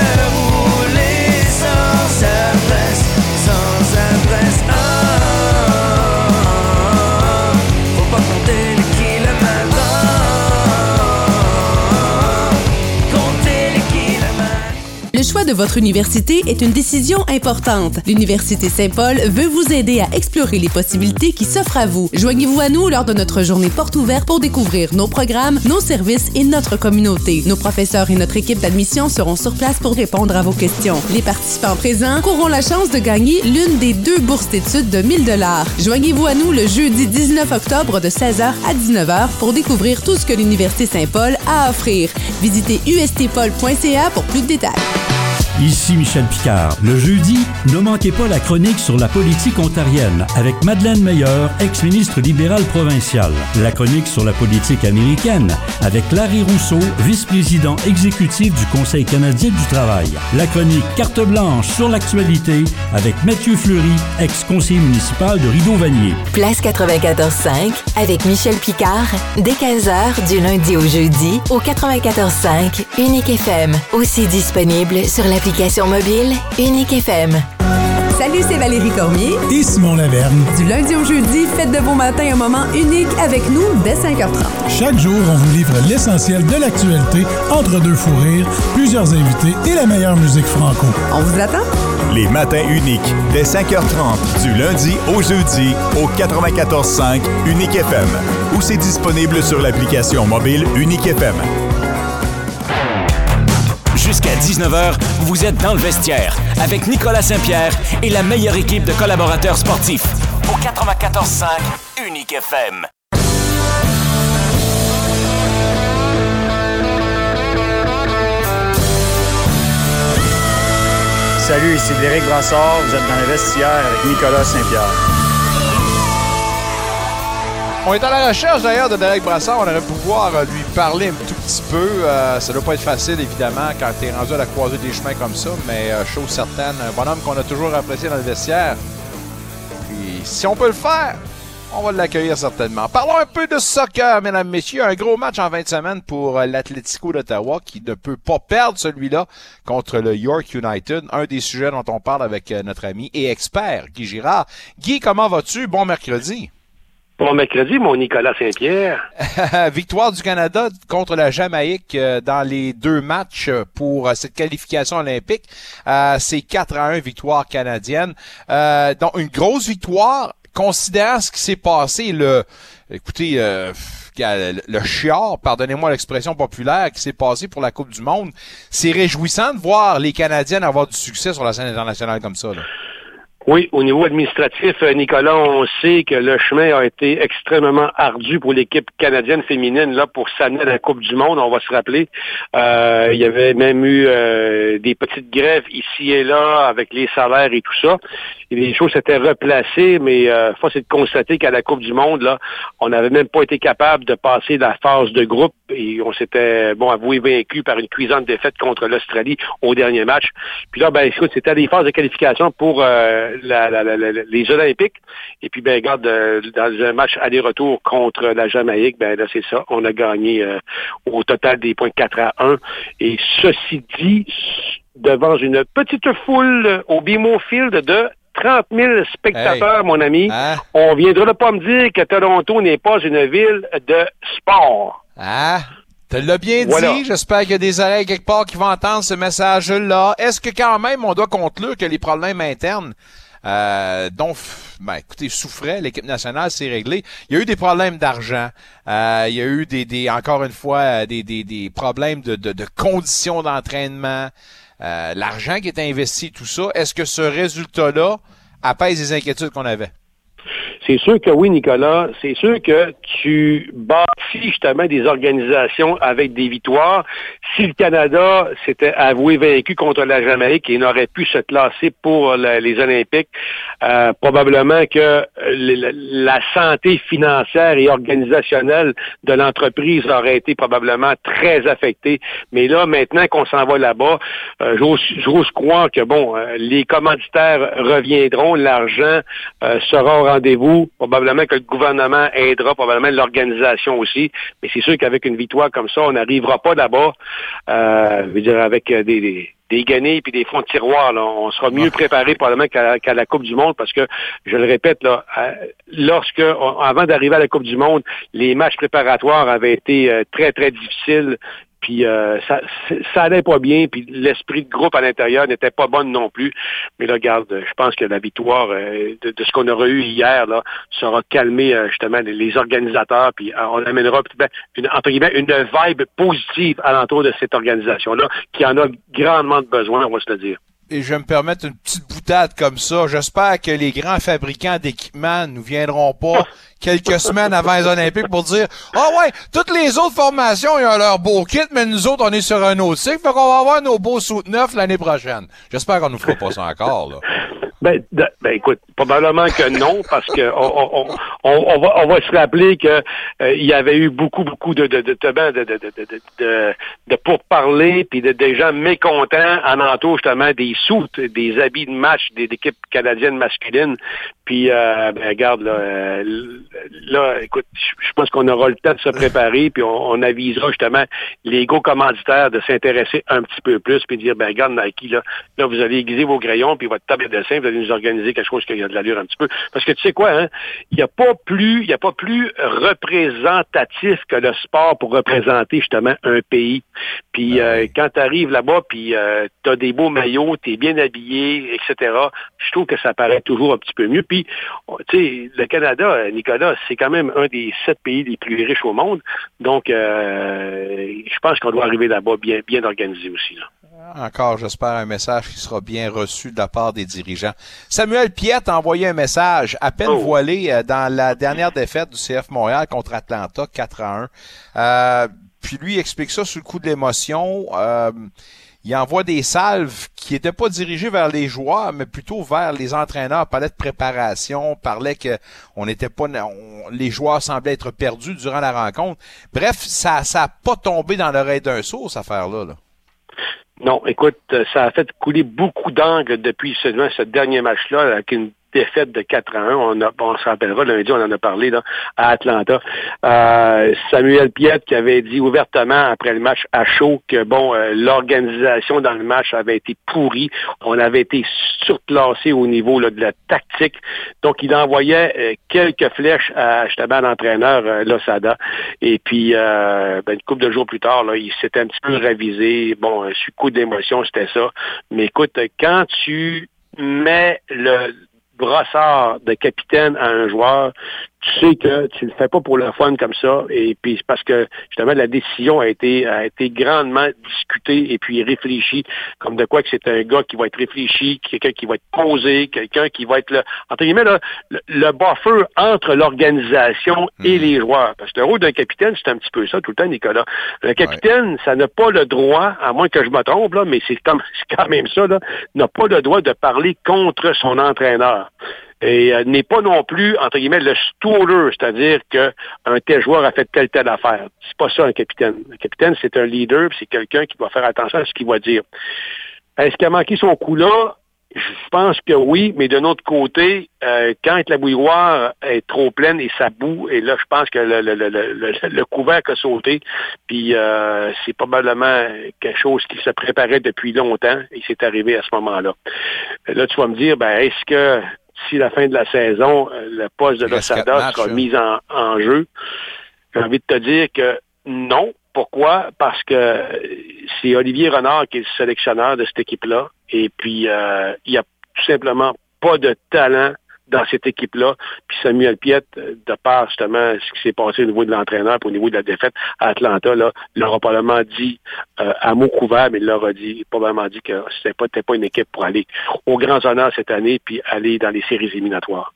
choix de votre université est une décision importante. L'Université Saint-Paul veut vous aider à explorer les possibilités qui s'offrent à vous. Joignez-vous à nous lors de notre journée porte ouverte pour découvrir nos programmes, nos services et notre communauté. Nos professeurs et notre équipe d'admission seront sur place pour répondre à vos questions. Les participants présents courront la chance de gagner l'une des deux bourses d'études de 1000 dollars. Joignez-vous à nous le jeudi 19 octobre de 16h à 19h pour découvrir tout ce que l'Université Saint-Paul a à offrir. Visitez ustpaul.ca pour plus de détails. Ici Michel Picard. Le jeudi, ne manquez pas la chronique sur la politique ontarienne avec Madeleine Meilleur, ex-ministre libérale provinciale. La chronique sur la politique américaine avec Larry Rousseau, vice-président exécutif du Conseil canadien du travail. La chronique Carte blanche sur l'actualité avec Mathieu Fleury, ex-conseiller municipal de Rideau-Vanier. Place 94.5 avec Michel Picard, dès 15h du lundi au jeudi au 94.5 Unique FM. Aussi disponible sur l'application mobile Unique FM. Salut, c'est Valérie Cormier. Et Simon Laverne. Du lundi au jeudi, faites de vos matins un moment unique avec nous dès 5h30. Chaque jour, on vous livre l'essentiel de l'actualité entre deux fous rires, plusieurs invités et la meilleure musique franco. On vous attend? Les matins uniques, dès 5h30, du lundi au jeudi, au 94.5 Unique FM. Ou c'est disponible sur l'application mobile Unique FM. Jusqu'à 19h, vous êtes dans le vestiaire avec Nicolas Saint-Pierre et la meilleure équipe de collaborateurs sportifs. Au 94.5 Unique FM. Salut, ici Derek Brassard. Vous êtes dans le vestiaire avec Nicolas Saint-Pierre. On est à la recherche d'ailleurs de Derek Brassard. On aurait pu pouvoir euh, lui parler un tout petit peu. Euh, ça doit pas être facile, évidemment, quand tu es rendu à la croisée des chemins comme ça, mais euh, chose certaine, un bonhomme qu'on a toujours apprécié dans le vestiaire. Puis si on peut le faire, on va l'accueillir certainement. Parlons un peu de soccer, mesdames, messieurs. Un gros match en 20 semaines pour euh, l'Atlético d'Ottawa qui ne peut pas perdre celui-là contre le York United. Un des sujets dont on parle avec notre ami et expert, Guy Girard. Guy, comment vas-tu? Bon mercredi. Bon mercredi, mon Nicolas Saint-Pierre. (laughs) Victoire du Canada contre la Jamaïque euh, dans les deux matchs pour euh, cette qualification olympique. Euh, C'est 4 à 1 victoire canadienne. Euh, donc une grosse victoire considérant ce qui s'est passé, le, écoutez, euh, le, chiard, pardonnez-moi l'expression populaire, qui s'est passé pour la Coupe du Monde, c'est réjouissant de voir les Canadiennes avoir du succès sur la scène internationale comme ça. Oui, au niveau administratif, euh, Nicolas, on sait que le chemin a été extrêmement ardu pour l'équipe canadienne féminine là pour s'amener à la Coupe du Monde. On va se rappeler, euh, il y avait même eu euh, des petites grèves ici et là avec les salaires et tout ça. Les choses s'étaient replacées, mais euh, force est de constater qu'à la Coupe du Monde, là, on n'avait même pas été capable de passer la phase de groupe et on s'était bon avoué vaincu par une cuisante défaite contre l'Australie au dernier match. Puis là, ben écoute, c'était des phases de qualification pour euh, la, la, la, les Olympiques. Et puis, ben, regarde, euh, dans un match aller-retour contre la Jamaïque, ben là, c'est ça. On a gagné euh, au total des points 4 à 1. Et ceci dit, devant une petite foule au BMO Field de 30 000 spectateurs, Hey. mon ami, Hein? on viendra pas me dire que Toronto n'est pas une ville de sport. Ah, tu l'as bien Voilà. dit. J'espère qu'il y a des oreilles quelque part qui vont entendre ce message-là. Est-ce que quand même on doit conclure que les problèmes internes euh, dont, ben, écoutez, souffrait l'équipe nationale, c'est réglé. Il y a eu des problèmes d'argent. Euh, il y a eu des, des encore une fois, euh, des, des, des problèmes de, de, de conditions d'entraînement. Euh, L'argent qui est investi, tout ça. Est-ce que ce résultat-là apaise les inquiétudes qu'on avait? C'est sûr que oui, Nicolas. C'est sûr que tu bâtis justement des organisations avec des victoires. Si le Canada s'était avoué vaincu contre la Jamaïque et n'aurait pu se classer pour les Olympiques, euh, probablement que la santé financière et organisationnelle de l'entreprise aurait été probablement très affectée. Mais là, maintenant qu'on s'en va là-bas, euh, j'ose croire que bon, euh, les commanditaires reviendront, l'argent sera au rendez-vous. Probablement que le gouvernement aidera, probablement l'organisation aussi. Mais c'est sûr qu'avec une victoire comme ça, on n'arrivera pas là-bas, euh, je veux dire, avec euh, des, des des guenilles puis des fonds de tiroir. Là. On sera mieux préparé probablement qu'à la Coupe du Monde parce que, je le répète, là, euh, lorsque, avant d'arriver à la Coupe du Monde, les matchs préparatoires avaient été euh, très, très difficiles. Puis euh, ça, ça allait pas bien, puis l'esprit de groupe à l'intérieur n'était pas bon non plus. Mais là, regarde, je pense que la victoire euh, de, de ce qu'on aura eu hier là sera calmé euh, justement les, les organisateurs, puis on amènera ben, une, entre guillemets une vibe positive alentour de cette organisation-là, qui en a grandement de besoin, on va se le dire. et je vais me permettre une petite boutade comme ça. J'espère que les grands fabricants d'équipements ne viendront pas (laughs) quelques semaines avant les Olympiques pour dire Ah ouais, toutes les autres formations ils ont leur beau kit, mais nous autres, on est sur un autre cycle, fait qu'on va avoir nos beaux sous neufs l'année prochaine. J'espère qu'on nous fera pas ça encore, là. (laughs) Ben, ben, écoute, probablement que non, parce que on, on, va, on va se rappeler que euh, y avait eu beaucoup, beaucoup de de de de de, de, de, de, de, puis de, des gens mécontents en entour justement des soutes, des habits de match des équipes canadiennes masculines. Puis, euh, ben, regarde, là, euh, là écoute, je pense qu'on aura le temps de se préparer, puis on, on avisera justement les gros commanditaires de s'intéresser un petit peu plus, puis de dire, ben regarde Nike, là, là, vous allez aiguiser vos crayons, puis votre table de dessin, vous allez nous organiser quelque chose qui a de l'allure un petit peu. Parce que tu sais quoi, hein, il n'y a pas plus, il a pas plus représentatif que le sport pour représenter justement un pays. Puis euh, quand tu arrives là-bas, puis tu as des beaux maillots, tu es bien habillé, etc., je trouve que ça paraît toujours un petit peu mieux. Puis, oh, tu sais, le Canada, Nicolas, c'est quand même un des sept pays les plus riches au monde. Donc, euh, je pense qu'on doit arriver là-bas bien, bien organisé aussi. Là. Encore, j'espère, un message qui sera bien reçu de la part des dirigeants. Samuel Piette a envoyé un message à peine voilé euh, dans la dernière défaite du CF Montréal contre Atlanta, 4 à 1. Euh, puis lui il explique ça sous le coup de l'émotion. Euh, il envoie des salves qui n'étaient pas dirigées vers les joueurs, mais plutôt vers les entraîneurs. Parlait de préparation, parlait que on n'était pas, les joueurs semblaient être perdus durant la rencontre. Bref, ça, ça pas tombé dans l'oreille d'un sourd, cette affaire-là. là. Non, écoute, ça a fait couler beaucoup d'angles depuis seulement ce dernier match-là, avec une défaite de 4 à 1. On, a, on se rappellera, lundi, on en a parlé là, à Atlanta. Euh, Samuel Piette qui avait dit ouvertement après le match à chaud que bon, euh, l'organisation dans le match avait été pourrie. On avait été surclassé au niveau là, de la tactique. Donc, il envoyait euh, quelques flèches à justement l'entraîneur euh, Losada. Et puis, ben, une couple de jours plus tard, là, il s'était un petit peu révisé. Bon, un coup d'émotion, c'était ça. Mais écoute, quand tu mets le brossard de capitaine à un joueur, tu sais que tu le fais pas pour le fun comme ça, et puis c'est parce que justement la décision a été a été grandement discutée et puis réfléchie, comme de quoi que c'est un gars qui va être réfléchi, quelqu'un qui va être posé, quelqu'un qui va être le entre guillemets là, le, le buffer entre l'organisation et les joueurs. Parce que le rôle d'un capitaine, c'est un petit peu ça tout le temps, Nicolas. Le capitaine, ça n'a pas le droit, à moins que je me trompe, là, mais c'est (laughs) c'est quand même ça, là, n'a pas le droit de parler contre son entraîneur et euh, n'est pas non plus, entre guillemets, le stooler, c'est-à-dire qu'un tel joueur a fait telle, telle affaire. C'est pas ça un capitaine. Un capitaine, c'est un leader, c'est quelqu'un qui doit faire attention à ce qu'il va dire. Est-ce qu'il a manqué son coup là? Je pense que oui, mais d'un autre côté, euh, quand la bouilloire est trop pleine et ça boue, et là, je pense que le, le, le, le, le couvercle a sauté, puis euh, c'est probablement quelque chose qui se préparait depuis longtemps, et c'est arrivé à ce moment-là. Là, tu vas me dire, ben, est-ce que si la fin de la saison, euh, le poste de Losada sera là. mis en, en jeu, j'ai envie de te dire que non. Pourquoi? Parce que euh, c'est Olivier Renard qui est le sélectionneur de cette équipe-là. Et puis, euh, il n'y a tout simplement pas de talent dans cette équipe-là. Puis Samuel Piette, euh, de par justement ce qui s'est passé au niveau de l'entraîneur puis au niveau de la défaite à Atlanta, là, l'aura probablement dit euh, à mot couvert, mais il l'aura dit, probablement dit que c'était pas, pas une équipe pour aller aux grands honneurs cette année puis aller dans les séries éliminatoires.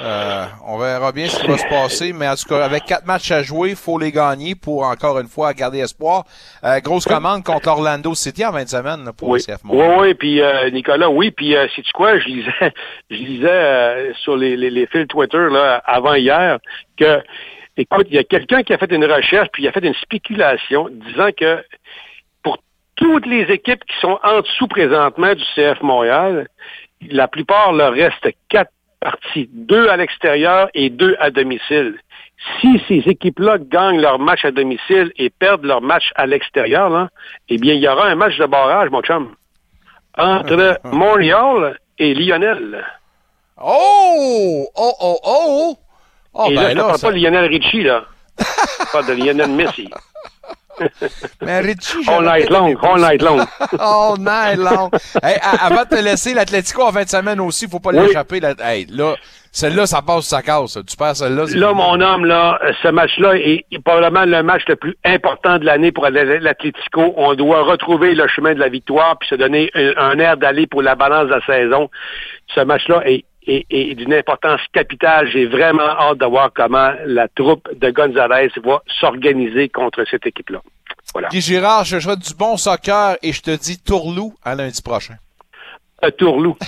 Euh, on verra bien ce qui va se passer, mais en tout cas, avec quatre matchs à jouer, il faut les gagner pour encore une fois garder espoir. Euh, grosse commande contre Orlando City en 20 semaines là, pour Oui, le CF oui, Montréal. oui, puis euh, Nicolas, oui, puis euh, sais-tu quoi, je lisais, (laughs) je lisais euh, sur les, les, les fils Twitter là, avant hier que, écoute, il y a quelqu'un qui a fait une recherche, puis il a fait une spéculation disant que pour toutes les équipes qui sont en dessous présentement du CF Montréal, la plupart leur reste quatre parties, deux à l'extérieur et deux à domicile. Si ces équipes-là gagnent leur match à domicile et perdent leur match à l'extérieur, là, eh bien, il y aura un match de barrage, mon chum, entre (laughs) Montréal et Lionel. Oh! Oh, oh, oh! Oh, et ben là, je ne parle ça- pas de Lionel Richie, là. Parle de Lionel Messi. (laughs) (laughs) Mais Richie, All night long, all night long. (laughs) All night long. Hey, avant de te laisser, l'Atletico en fin de semaine aussi, faut pas Oui. l'échapper. Hey, là, celle-là, ça passe, ça casse. Tu perds celle-là. Là, mon homme, là, ce match-là est probablement le match le plus important de l'année pour l'Atlético. On doit retrouver le chemin de la victoire puis se donner un, un air d'aller pour la balance de la saison. Ce match-là est, est- est d'une importance capitale. J'ai vraiment hâte de voir comment la troupe de Gonzalez va s'organiser contre cette équipe-là. Voilà. Guy Girard, je te souhaite du bon soccer et je te dis tourlou à lundi prochain. Un tourlou. (laughs)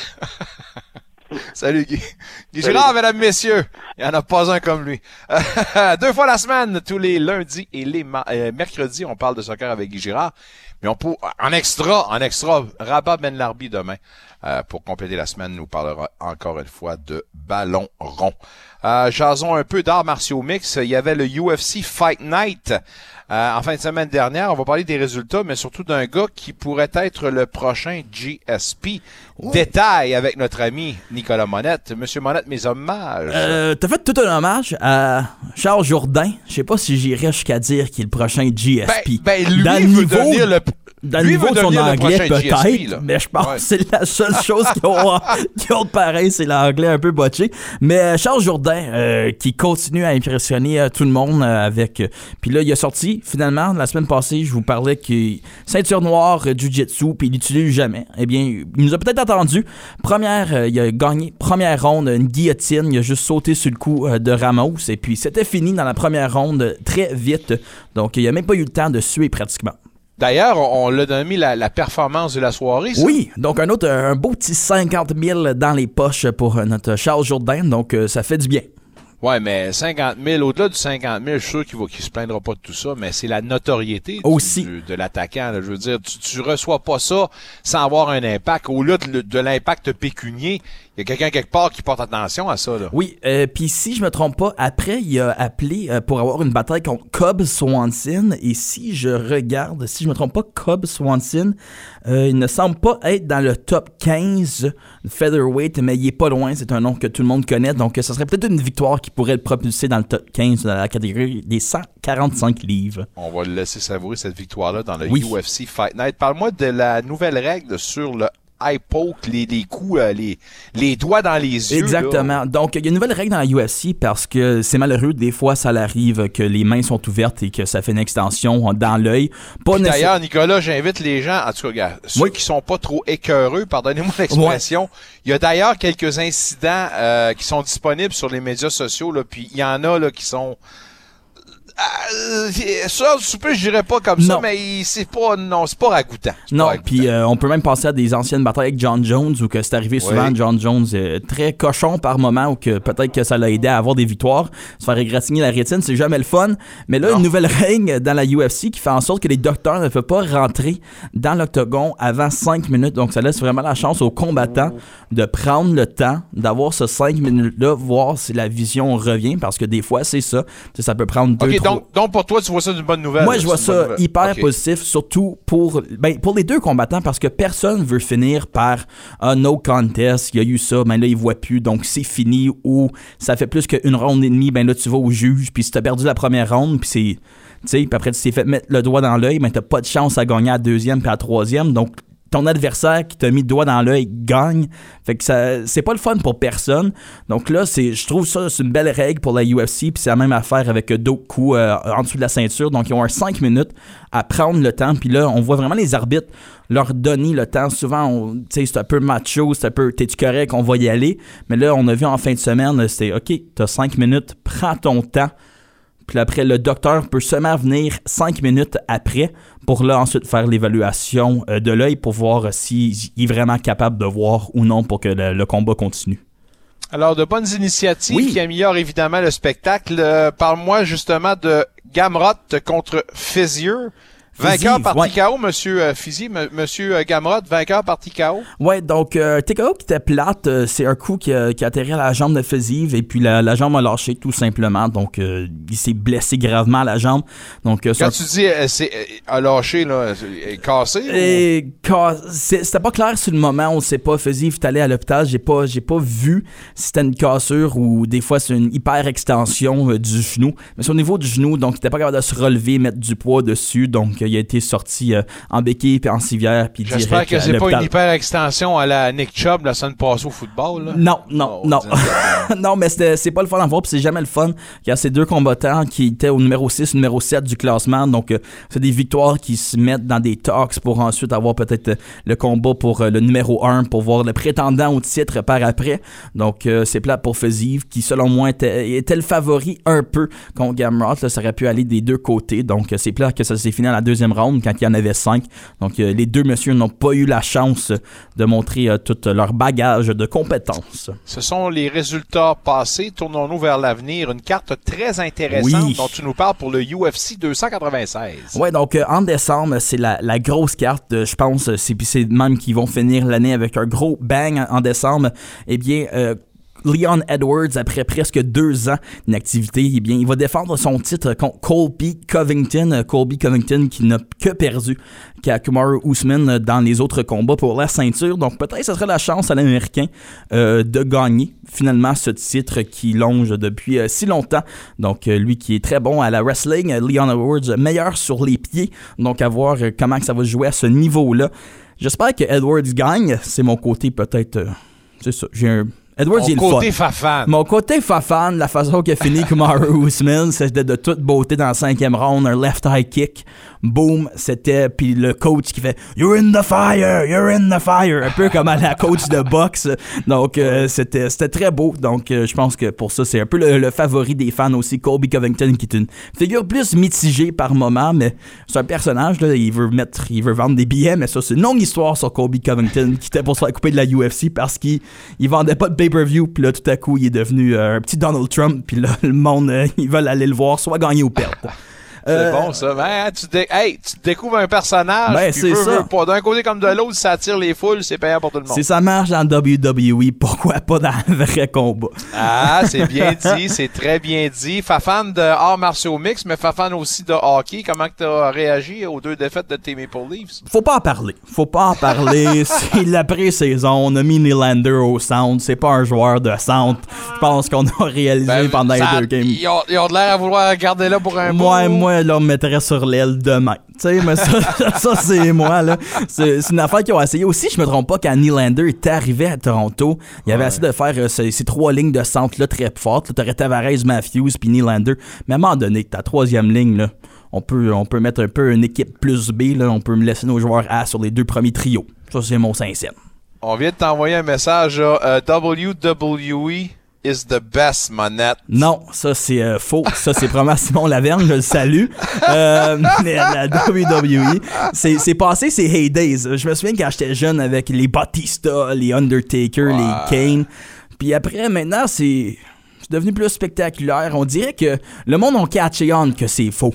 Salut Guy. Guy Salut. Girard, mesdames, messieurs. Il n'y en a pas un comme lui. (laughs) Deux fois la semaine, tous les lundis et les euh, mercredis, on parle de soccer avec Guy Girard. Mais on peut, en extra, en extra, Rabat Ben Larbi demain. Euh, pour compléter la semaine, nous parlera encore une fois de ballon rond. Euh, jason un peu d'arts martiaux mix. Il y avait le UFC Fight Night euh, en fin de semaine dernière. On va parler des résultats, mais surtout d'un gars qui pourrait être le prochain GSP. Détail avec notre ami Nicolas Monette. Monsieur Monette, mes hommages. Euh, T'as fait tout un hommage à Charles Jourdain. Je sais pas si j'irais jusqu'à dire qu'il est le prochain GSP. Ben, ben, lui Dans veut niveau- devenir le- Dans le lui niveau veut de son devenir le anglais, prochain GSP, là. peut-être, mais je pense Ouais. que c'est la seule (laughs) chose qui ont, qui ont de pareil, c'est l'anglais un peu botché. Mais euh, Charles Jourdain, euh, qui continue à impressionner euh, tout le monde euh, avec... euh, Puis là, il a sorti, finalement, la semaine passée, je vous parlais que ceinture noire, euh, Jiu-Jitsu, puis il l'utilise jamais. Eh bien, il nous a peut-être attendu. Première, euh, il a gagné première ronde, une guillotine, il a juste sauté sur le coup euh, de Ramos, et puis c'était fini dans la première ronde euh, très vite. Donc, il a même pas eu le temps de suer pratiquement. D'ailleurs, on, on l'a donné la, la performance de la soirée. ça. Oui, donc un autre, un beau petit 50 000 dans les poches pour notre Charles Jourdain, donc euh, ça fait du bien. Ouais, mais 50 000, au-delà du 50 000, je suis sûr qu'il ne se plaindra pas de tout ça, mais c'est la notoriété Aussi. du- de l'attaquant. Je veux dire, tu, tu reçois pas ça sans avoir un impact. Au-delà de, de l'impact pécunier, il y a quelqu'un quelque part qui porte attention à ça. Là. Oui, euh, puis si je me trompe pas, après, il a appelé euh, pour avoir une bataille contre Cobb Swanson. Et si je regarde, si je me trompe pas, Cobb Swanson, euh, il ne semble pas être dans le top 15 featherweight, mais il est pas loin. C'est un nom que tout le monde connaît. Donc, ça serait peut-être une victoire qui pourrait le propulser dans le top 15 de la catégorie des 145 livres. On va le laisser savourer cette victoire-là dans le Oui. UFC Fight Night. Parle-moi de la nouvelle règle sur le high poke, les, les coups, euh, les, les doigts dans les yeux. là. Exactement. Donc, il y a une nouvelle règle dans la UFC parce que c'est malheureux. Des fois, ça arrive que les mains sont ouvertes et que ça fait une extension dans l'œil. D'ailleurs, Nicolas, j'invite les gens, en tout cas, ceux qui sont pas trop écœureux, pardonnez-moi l'expression, il y a d'ailleurs quelques incidents euh, qui sont disponibles sur les médias sociaux, là, puis il y en a là, qui sont... Euh, ça, du souper, je dirais pas comme ça, Non. mais c'est pas, non, c'est pas ragoûtant. Non, puis euh, on peut même penser à des anciennes batailles avec John Jones où que c'est arrivé souvent Oui. John Jones euh, très cochon par moment ou que peut-être que ça l'a aidé à avoir des victoires, se faire égratigner la rétine, c'est jamais le fun. Mais là, une nouvelle règle dans la UFC qui fait en sorte que les docteurs ne peuvent pas rentrer dans l'octogon avant 5 minutes. Donc ça laisse vraiment la chance aux combattants de prendre le temps d'avoir ce 5 minutes-là, voir si la vision revient parce que des fois c'est ça. Ça peut prendre 2 Ok, donc, donc pour toi, tu vois ça d'une bonne nouvelle. moi, je vois ça hyper positif, surtout pour, ben, pour les deux combattants, parce que personne veut finir par un no contest. Il y a eu ça, ben là, il voit plus, donc c'est fini. Ou ça fait plus qu'une ronde et demie, ben là, tu vas au juge, puis si t'as perdu la première ronde, puis c'est. Tu sais, puis après, tu t'es fait mettre le doigt dans l'œil, ben t'as pas de chance à gagner à la deuxième puis à la troisième. Donc, ton adversaire qui t'a mis le doigt dans l'œil gagne. Fait que ça, c'est pas le fun pour personne. Donc là, c'est, je trouve ça, c'est une belle règle pour la UFC. Puis c'est la même affaire avec d'autres coups euh, en dessous de la ceinture. Donc ils ont un 5 minutes à prendre le temps. Puis là, on voit vraiment les arbitres leur donner le temps. Souvent, c'est un peu macho, c'est un peu, t'es-tu correct, on va y aller. Mais là, on a vu en fin de semaine, c'était OK, t'as 5 minutes, prends ton temps. Puis après, le docteur peut seulement venir cinq minutes après pour là ensuite faire l'évaluation euh, de l'œil pour voir euh, s'il est vraiment capable de voir ou non pour que le, le combat continue. Alors, de bonnes initiatives qui améliorent évidemment le spectacle. Euh, Parle-moi justement de Gamrot contre Fizier. Vainqueur par ouais. TKO, monsieur euh, Fizier, M- monsieur euh, Gamrot, vainqueur par TKO. Ouais, donc euh, TKO qui était plate, euh, c'est un coup qui a, qui à la jambe de Fiziv et puis la, la jambe a lâché tout simplement. Donc euh, il s'est blessé gravement à la jambe. Donc euh, Quand tu dis euh, c'est euh, a lâché, là, est cassé. ou- Et c'est- c'était pas clair sur le moment, on sait pas. Fiziv est allé à l'hôpital, j'ai pas, j'ai pas vu si c'était une cassure ou des fois c'est une hyper extension euh, du genou. Mais c'est au niveau du genou, donc il était pas capable de se relever, mettre du poids dessus, donc euh, il a été sorti euh, en béquille puis en civière puis J'espère que à c'est pas une hyper extension à la Nick Chubb la semaine passée au football. là. Non, non, Oh, non. (laughs) non, mais c'est pas le fun à voir, puis c'est jamais le fun. Il y a ces deux combattants qui étaient au numéro 6, numéro 7 du classement. Donc, euh, c'est des victoires qui se mettent dans des talks pour ensuite avoir peut-être euh, le combat pour euh, le numéro 1, pour voir le prétendant au titre par après. Donc, euh, c'est plat pour Feziv, qui selon moi était, était le favori un peu contre Gamrot. Là, ça aurait pu aller des deux côtés. Donc, euh, c'est plat que ça s'est fini à la deuxième round quand il y en avait cinq. Donc, euh, les deux messieurs n'ont pas eu la chance de montrer euh, tout leur bagage de compétences. Ce sont les résultats passés. Tournons-nous vers l'avenir. Une carte très intéressante Oui. dont tu nous parles pour le UFC 296. Ouais, donc euh, en décembre, c'est la, la grosse carte, je pense. C'est même qu'ils vont finir l'année avec un gros bang en, en décembre. Eh bien, euh, Leon Edwards, après presque deux ans d'inactivité, eh bien, il va défendre son titre contre Colby Covington. Euh, Colby Covington qui n'a que perdu qu'à Kamaru Usman euh, dans les autres combats pour la ceinture. Donc peut-être ce serait la chance à l'Américain euh, de gagner finalement ce titre qui longe depuis si longtemps. Donc lui qui est très bon à la wrestling, Leon Edwards meilleur sur les pieds. Donc à voir comment ça va jouer à ce niveau-là. J'espère que Edwards gagne. C'est mon côté peut-être... c'est ça. J'ai un, Edwards, Mon il est le côté fun. fafane. Mon côté fafane, la façon qu'il a fini Kamaru (laughs) Usman, c'était de toute beauté dans la cinquième round, un left high kick. Boom, c'était. Puis le coach qui fait You're in the fire, you're in the fire. Un peu comme à la coach de boxe. Donc, euh, c'était c'était très beau. Donc, euh, je pense que pour ça, c'est un peu le, le favori des fans aussi. Colby Covington, qui est une figure plus mitigée par moment, mais c'est un personnage, là. Il veut mettre, il veut vendre des billets, mais ça, c'est une longue histoire sur Colby Covington, qui était pour se faire couper de la UFC parce qu'il il vendait pas de pay-per-view. Puis là, tout à coup, il est devenu euh, un petit Donald Trump. Puis là, le monde, euh, (laughs) ils veulent aller le voir, soit gagner ou perdre. C'est Euh, bon, ça. Ben, tu, dé- hey, tu découvres un personnage. Ben, c'est ça. veux pas. D'un côté comme de l'autre, ça attire les foules, c'est payant pour tout le monde. Si ça marche dans WWE, pourquoi pas dans un vrai combat? Ah, c'est (laughs) bien dit, c'est très bien dit. Fafan de arts martiaux mix, mais Fafan aussi de hockey. Comment tu as réagi aux deux défaites de tes Maple Leafs? Faut pas en parler. Faut pas en parler. (laughs) c'est la pré-saison. On a mis Nylander au centre. C'est pas un joueur de centre. Je pense qu'on a réalisé pendant Ben, Ça- les deux games. Ils ont, ils ont de l'air à vouloir garder là pour un Moi, bout. Moi, là, on me mettrait sur l'aile demain. Tu sais, mais ça, (laughs) ça, c'est moi, là. C'est une affaire qu'ils ont essayé. Aussi, je me trompe pas, quand Nylander était arrivé à Toronto, il avait essayé de faire euh, ces, ces trois lignes de centre-là très fortes. Tu aurais Tavares, Matthews, puis Nylander. Mais à un moment donné, ta troisième ligne, là, on peut, on peut mettre un peu une équipe plus B, là. On peut me laisser nos joueurs A sur les deux premiers trios. Ça, c'est mon 5 On vient de t'envoyer un message, là. Euh, WWE is the best manette. Non, ça c'est euh, faux. Ça c'est probablement Simon Laverne, je le salue. Euh, la WWE, c'est c'est passé ces heydays. Je me souviens quand j'étais jeune avec les Batista, les Undertaker, les Kane. Puis après, maintenant, c'est c'est devenu plus spectaculaire. On dirait que le monde a catché on que c'est faux.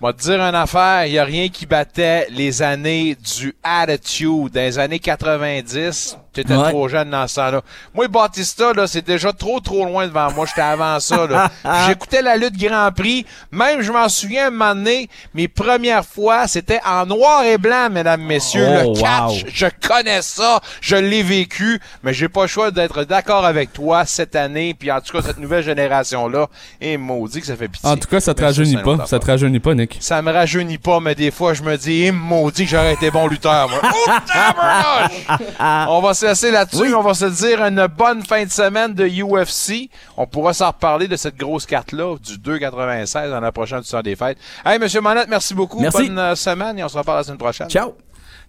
Moi, te dire une affaire, il n'y a rien qui battait les années du Attitude, dans les années 90. T'étais Ouais. trop jeune dans ce temps-là. Moi, Bautista, là, c'est déjà trop, trop loin devant moi. J'étais avant ça, là. (laughs) J'écoutais la lutte Grand Prix. Même, je m'en souviens, un moment donné, mes premières fois, c'était en noir et blanc, mesdames, messieurs. Oh, le catch, wow. je connais ça. Je l'ai vécu. Mais j'ai pas le choix d'être d'accord avec toi cette année. Puis en tout cas, cette nouvelle génération-là. Et maudit que ça fait pitié. En tout cas, ça te rajeunit pas. Ça te rajeunit pas, Nick. Ça me rajeunit pas, mais des fois, je me dis, eh, maudit que j'aurais été bon lutteur, moi. (laughs) Oh, on va se laisser là-dessus. On va se dire une bonne fin de semaine de UFC. On pourra s'en reparler de cette grosse carte-là, du 2,96 en approchant du temps des fêtes. Hey, Monsieur Monette, merci beaucoup. Merci. Bonne euh, semaine et on se reparle la semaine prochaine. Ciao.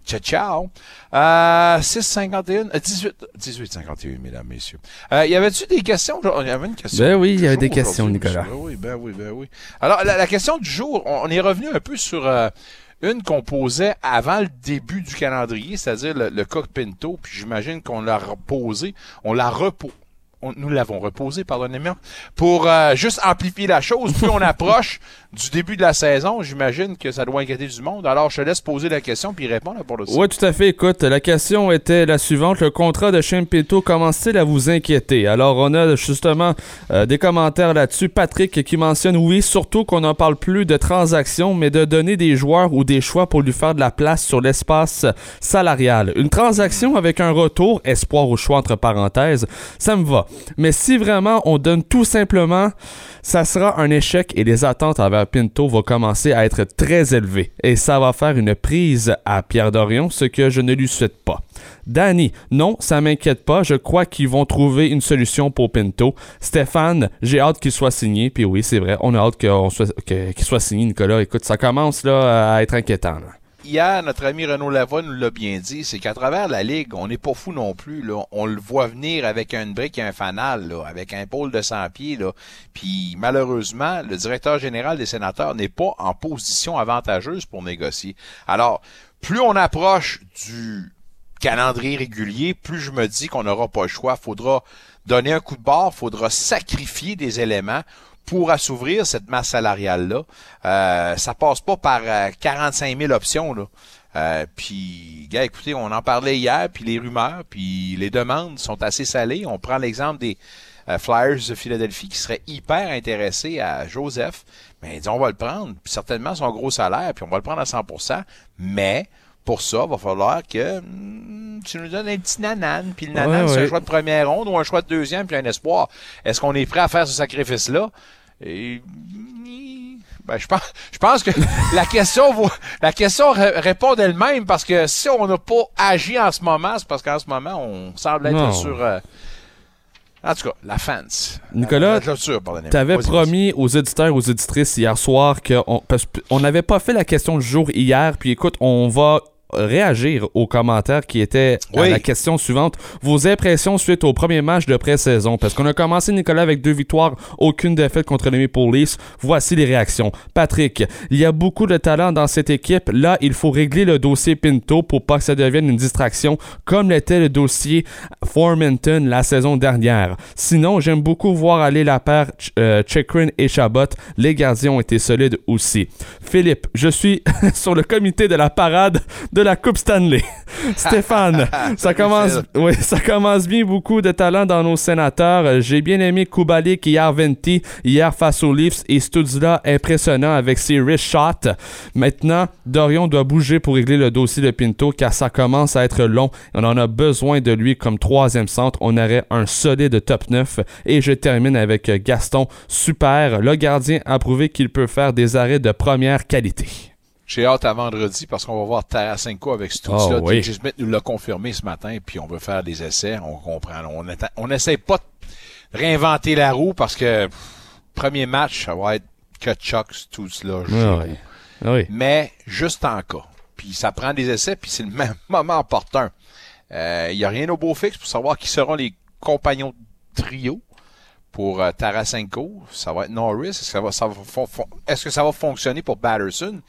Ciao, ciao. Euh, 6,51, euh, 18, 18,51, mesdames, messieurs. Euh, y avait-tu des questions? Il y avait une question. Ben oui, il y avait des questions, Nicolas. Ben oui, ben oui, ben oui. Alors, la, la question du jour, on, on est revenu un peu sur euh, une qu'on posait avant le début du calendrier, c'est-à-dire le, le cas Pinto, puis j'imagine qu'on l'a reposé, on l'a reposé. nous l'avons reposé, pardonnez-moi, pour euh, juste amplifier la chose. Plus on approche du début de la saison, j'imagine que ça doit inquiéter du monde. Alors, je te laisse poser la question puis répondre pour le Oui, tout à fait. Écoute, la question était la suivante. Le contrat de Shane Pinto commence-t-il à vous inquiéter? Alors, on a justement euh, des commentaires là-dessus. Patrick qui mentionne, oui, surtout qu'on n'en parle plus de transactions, mais de donner des joueurs ou des choix pour lui faire de la place sur l'espace salarial. Une transaction avec un retour, espoir ou choix entre parenthèses, ça me va. Mais si vraiment on donne tout simplement, ça sera un échec et les attentes envers Pinto vont commencer à être très élevées. Et ça va faire une prise à Pierre Dorion, ce que je ne lui souhaite pas. Danny, non, ça m'inquiète pas. Je crois qu'ils vont trouver une solution pour Pinto. Stéphane, j'ai hâte qu'il soit signé. Puis oui, c'est vrai, on a hâte qu'il soit signé, Nicolas. Écoute, ça commence là à être inquiétant. là. Hier, notre ami Renaud Lavoie nous l'a bien dit, c'est qu'à travers la Ligue, on n'est pas fou non plus. On le voit venir avec une brique et un fanal, avec un pôle de 100 pieds. Puis malheureusement, le directeur général des sénateurs n'est pas en position avantageuse pour négocier. Alors, plus on approche du calendrier régulier, plus je me dis qu'on n'aura pas le choix. Faudra donner un coup de barre, faudra sacrifier des éléments pour assouvrir cette masse salariale-là. Euh, ça passe pas par euh, 45 000 options. Là. Euh, puis, gars, écoutez, on en parlait hier, puis les rumeurs, puis les demandes sont assez salées. On prend l'exemple des euh, Flyers de Philadelphie qui seraient hyper intéressés à Joseph. Mais ils disent, on va le prendre, puis certainement son gros salaire, puis on va le prendre à 100%. Mais pour ça, il va falloir que hmm, tu nous donnes un petit nanan, puis le nanan, Ouais, c'est un choix de première ronde ou un choix de deuxième, puis un espoir. Est-ce qu'on est prêt à faire ce sacrifice-là? Et, ben, je pense, je pense que (laughs) la question, la question ré- répond d'elle-même parce que si on n'a pas agi en ce moment, c'est parce qu'en ce moment, on semble être Non. sur, euh, En tout cas, la fans. Nicolas, tu avais promis aux éditeurs, aux éditrices hier soir qu'on n'avait pas fait la question du jour hier. Puis écoute, on va réagir aux commentaires qui étaient à Oui. la question suivante. Vos impressions suite au premier match de pré-saison? Parce qu'on a commencé, Nicolas, avec deux victoires, aucune défaite contre les Maple Leafs. Voici les réactions. Patrick, il y a beaucoup de talent dans cette équipe. Là, il faut régler le dossier Pinto pour pas que ça devienne une distraction, comme l'était le dossier Formanton la saison dernière. Sinon, j'aime beaucoup voir aller la paire Ch- euh, Chikrin et Chabot. Les gardiens ont été solides aussi. Philippe, je suis (laughs) sur le comité de la parade de la Coupe Stanley. (laughs) Stéphane, (laughs) ça commence, oui, ça commence bien beaucoup de talent dans nos sénateurs. Euh, J'ai bien aimé Kubalik hier Venti, hier face aux Leafs et Studzla impressionnant avec ses wrist shots. Maintenant, Dorion doit bouger pour régler le dossier de Pinto car ça commence à être long. On en a besoin de lui comme troisième centre. On aurait un solide top 9. Et je termine avec Gaston. Super. Le gardien a prouvé qu'il peut faire des arrêts de première qualité. J'ai hâte à vendredi parce qu'on va voir Tarasenko avec ce tout-là. Oh, oui. TJ Smith nous l'a confirmé ce matin, puis on veut faire des essais. On comprend. On n'essaie pas de réinventer la roue parce que pff, premier match, ça va être Kachuk, tout cela. Ah oui. Ah oui. Mais juste en cas. Puis ça prend des essais, puis c'est le même (laughs) moment opportun. Il n'y a rien au beau fixe pour savoir qui seront les compagnons de trio pour euh, Tarasenko. Ça va être Norris. Est-ce que ça va, ça va est-ce que ça va fonctionner pour Batterson?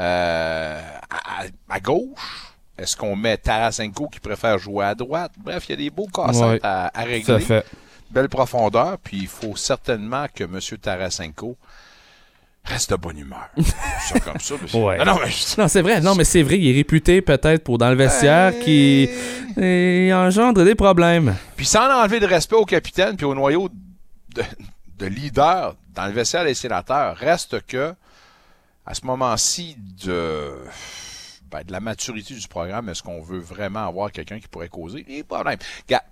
Euh, à, à gauche? Est-ce qu'on met Tarasenko qui préfère jouer à droite? Bref, il y a des beaux casse Ouais, à, à régler. fait. Belle profondeur, puis il faut certainement que M. Tarasenko reste de bonne humeur. (laughs) ça comme ça. mais- Ouais. Non, non, mais je- Non, c'est vrai. Non, mais c'est vrai. Il est réputé peut-être pour dans le vestiaire qui et engendre des problèmes. Puis sans enlever de respect au capitaine puis au noyau de, de leader dans le vestiaire des sénateurs, reste que à ce moment-ci de, ben, de la maturité du programme, est-ce qu'on veut vraiment avoir quelqu'un qui pourrait causer? Des problèmes?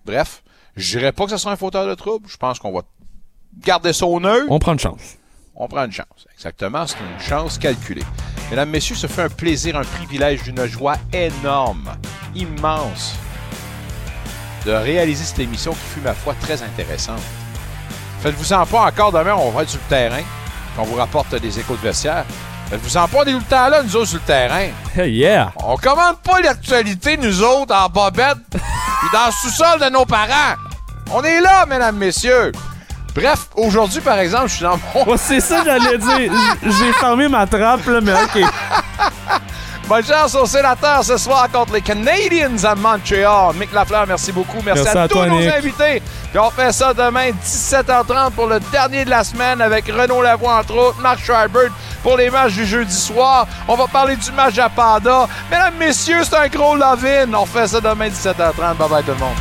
Bref, je dirais pas que ce sera un fauteur de trouble. Je pense qu'on va garder ça au neutre. On prend une chance. On prend une chance. Exactement, c'est une chance calculée. Mesdames, Messieurs, ce fait un plaisir, un privilège, une joie énorme, immense de réaliser cette émission qui fut, ma foi, très intéressante. Faites-vous en pas encore demain, on va être sur le terrain, qu'on vous rapporte des échos de vestiaire. Faites-vous en pas, est tout le temps là, nous autres, sur le terrain. Yeah! On commande pas l'actualité, nous autres, en bobette, puis dans le sous-sol de nos parents. On est là, mesdames, messieurs. Bref, aujourd'hui, par exemple, je suis dans mon... c'est ça que j'allais dire. J'ai fermé ma trappe, là, mais OK. (laughs) Bonne chance aux sénateurs ce soir contre les Canadiens à Montréal. Mick Lafleur, merci beaucoup. Merci, Merci à, à tous toi, nos Nick. invités. Puis on fait ça demain, 17h30 pour le dernier de la semaine avec Renaud Lavoie, entre autres, Marc Scheibert pour les matchs du jeudi soir. On va parler du match à Panda. Mesdames, messieurs, c'est un gros love-in. On fait ça demain, 17h30. Bye bye tout le monde.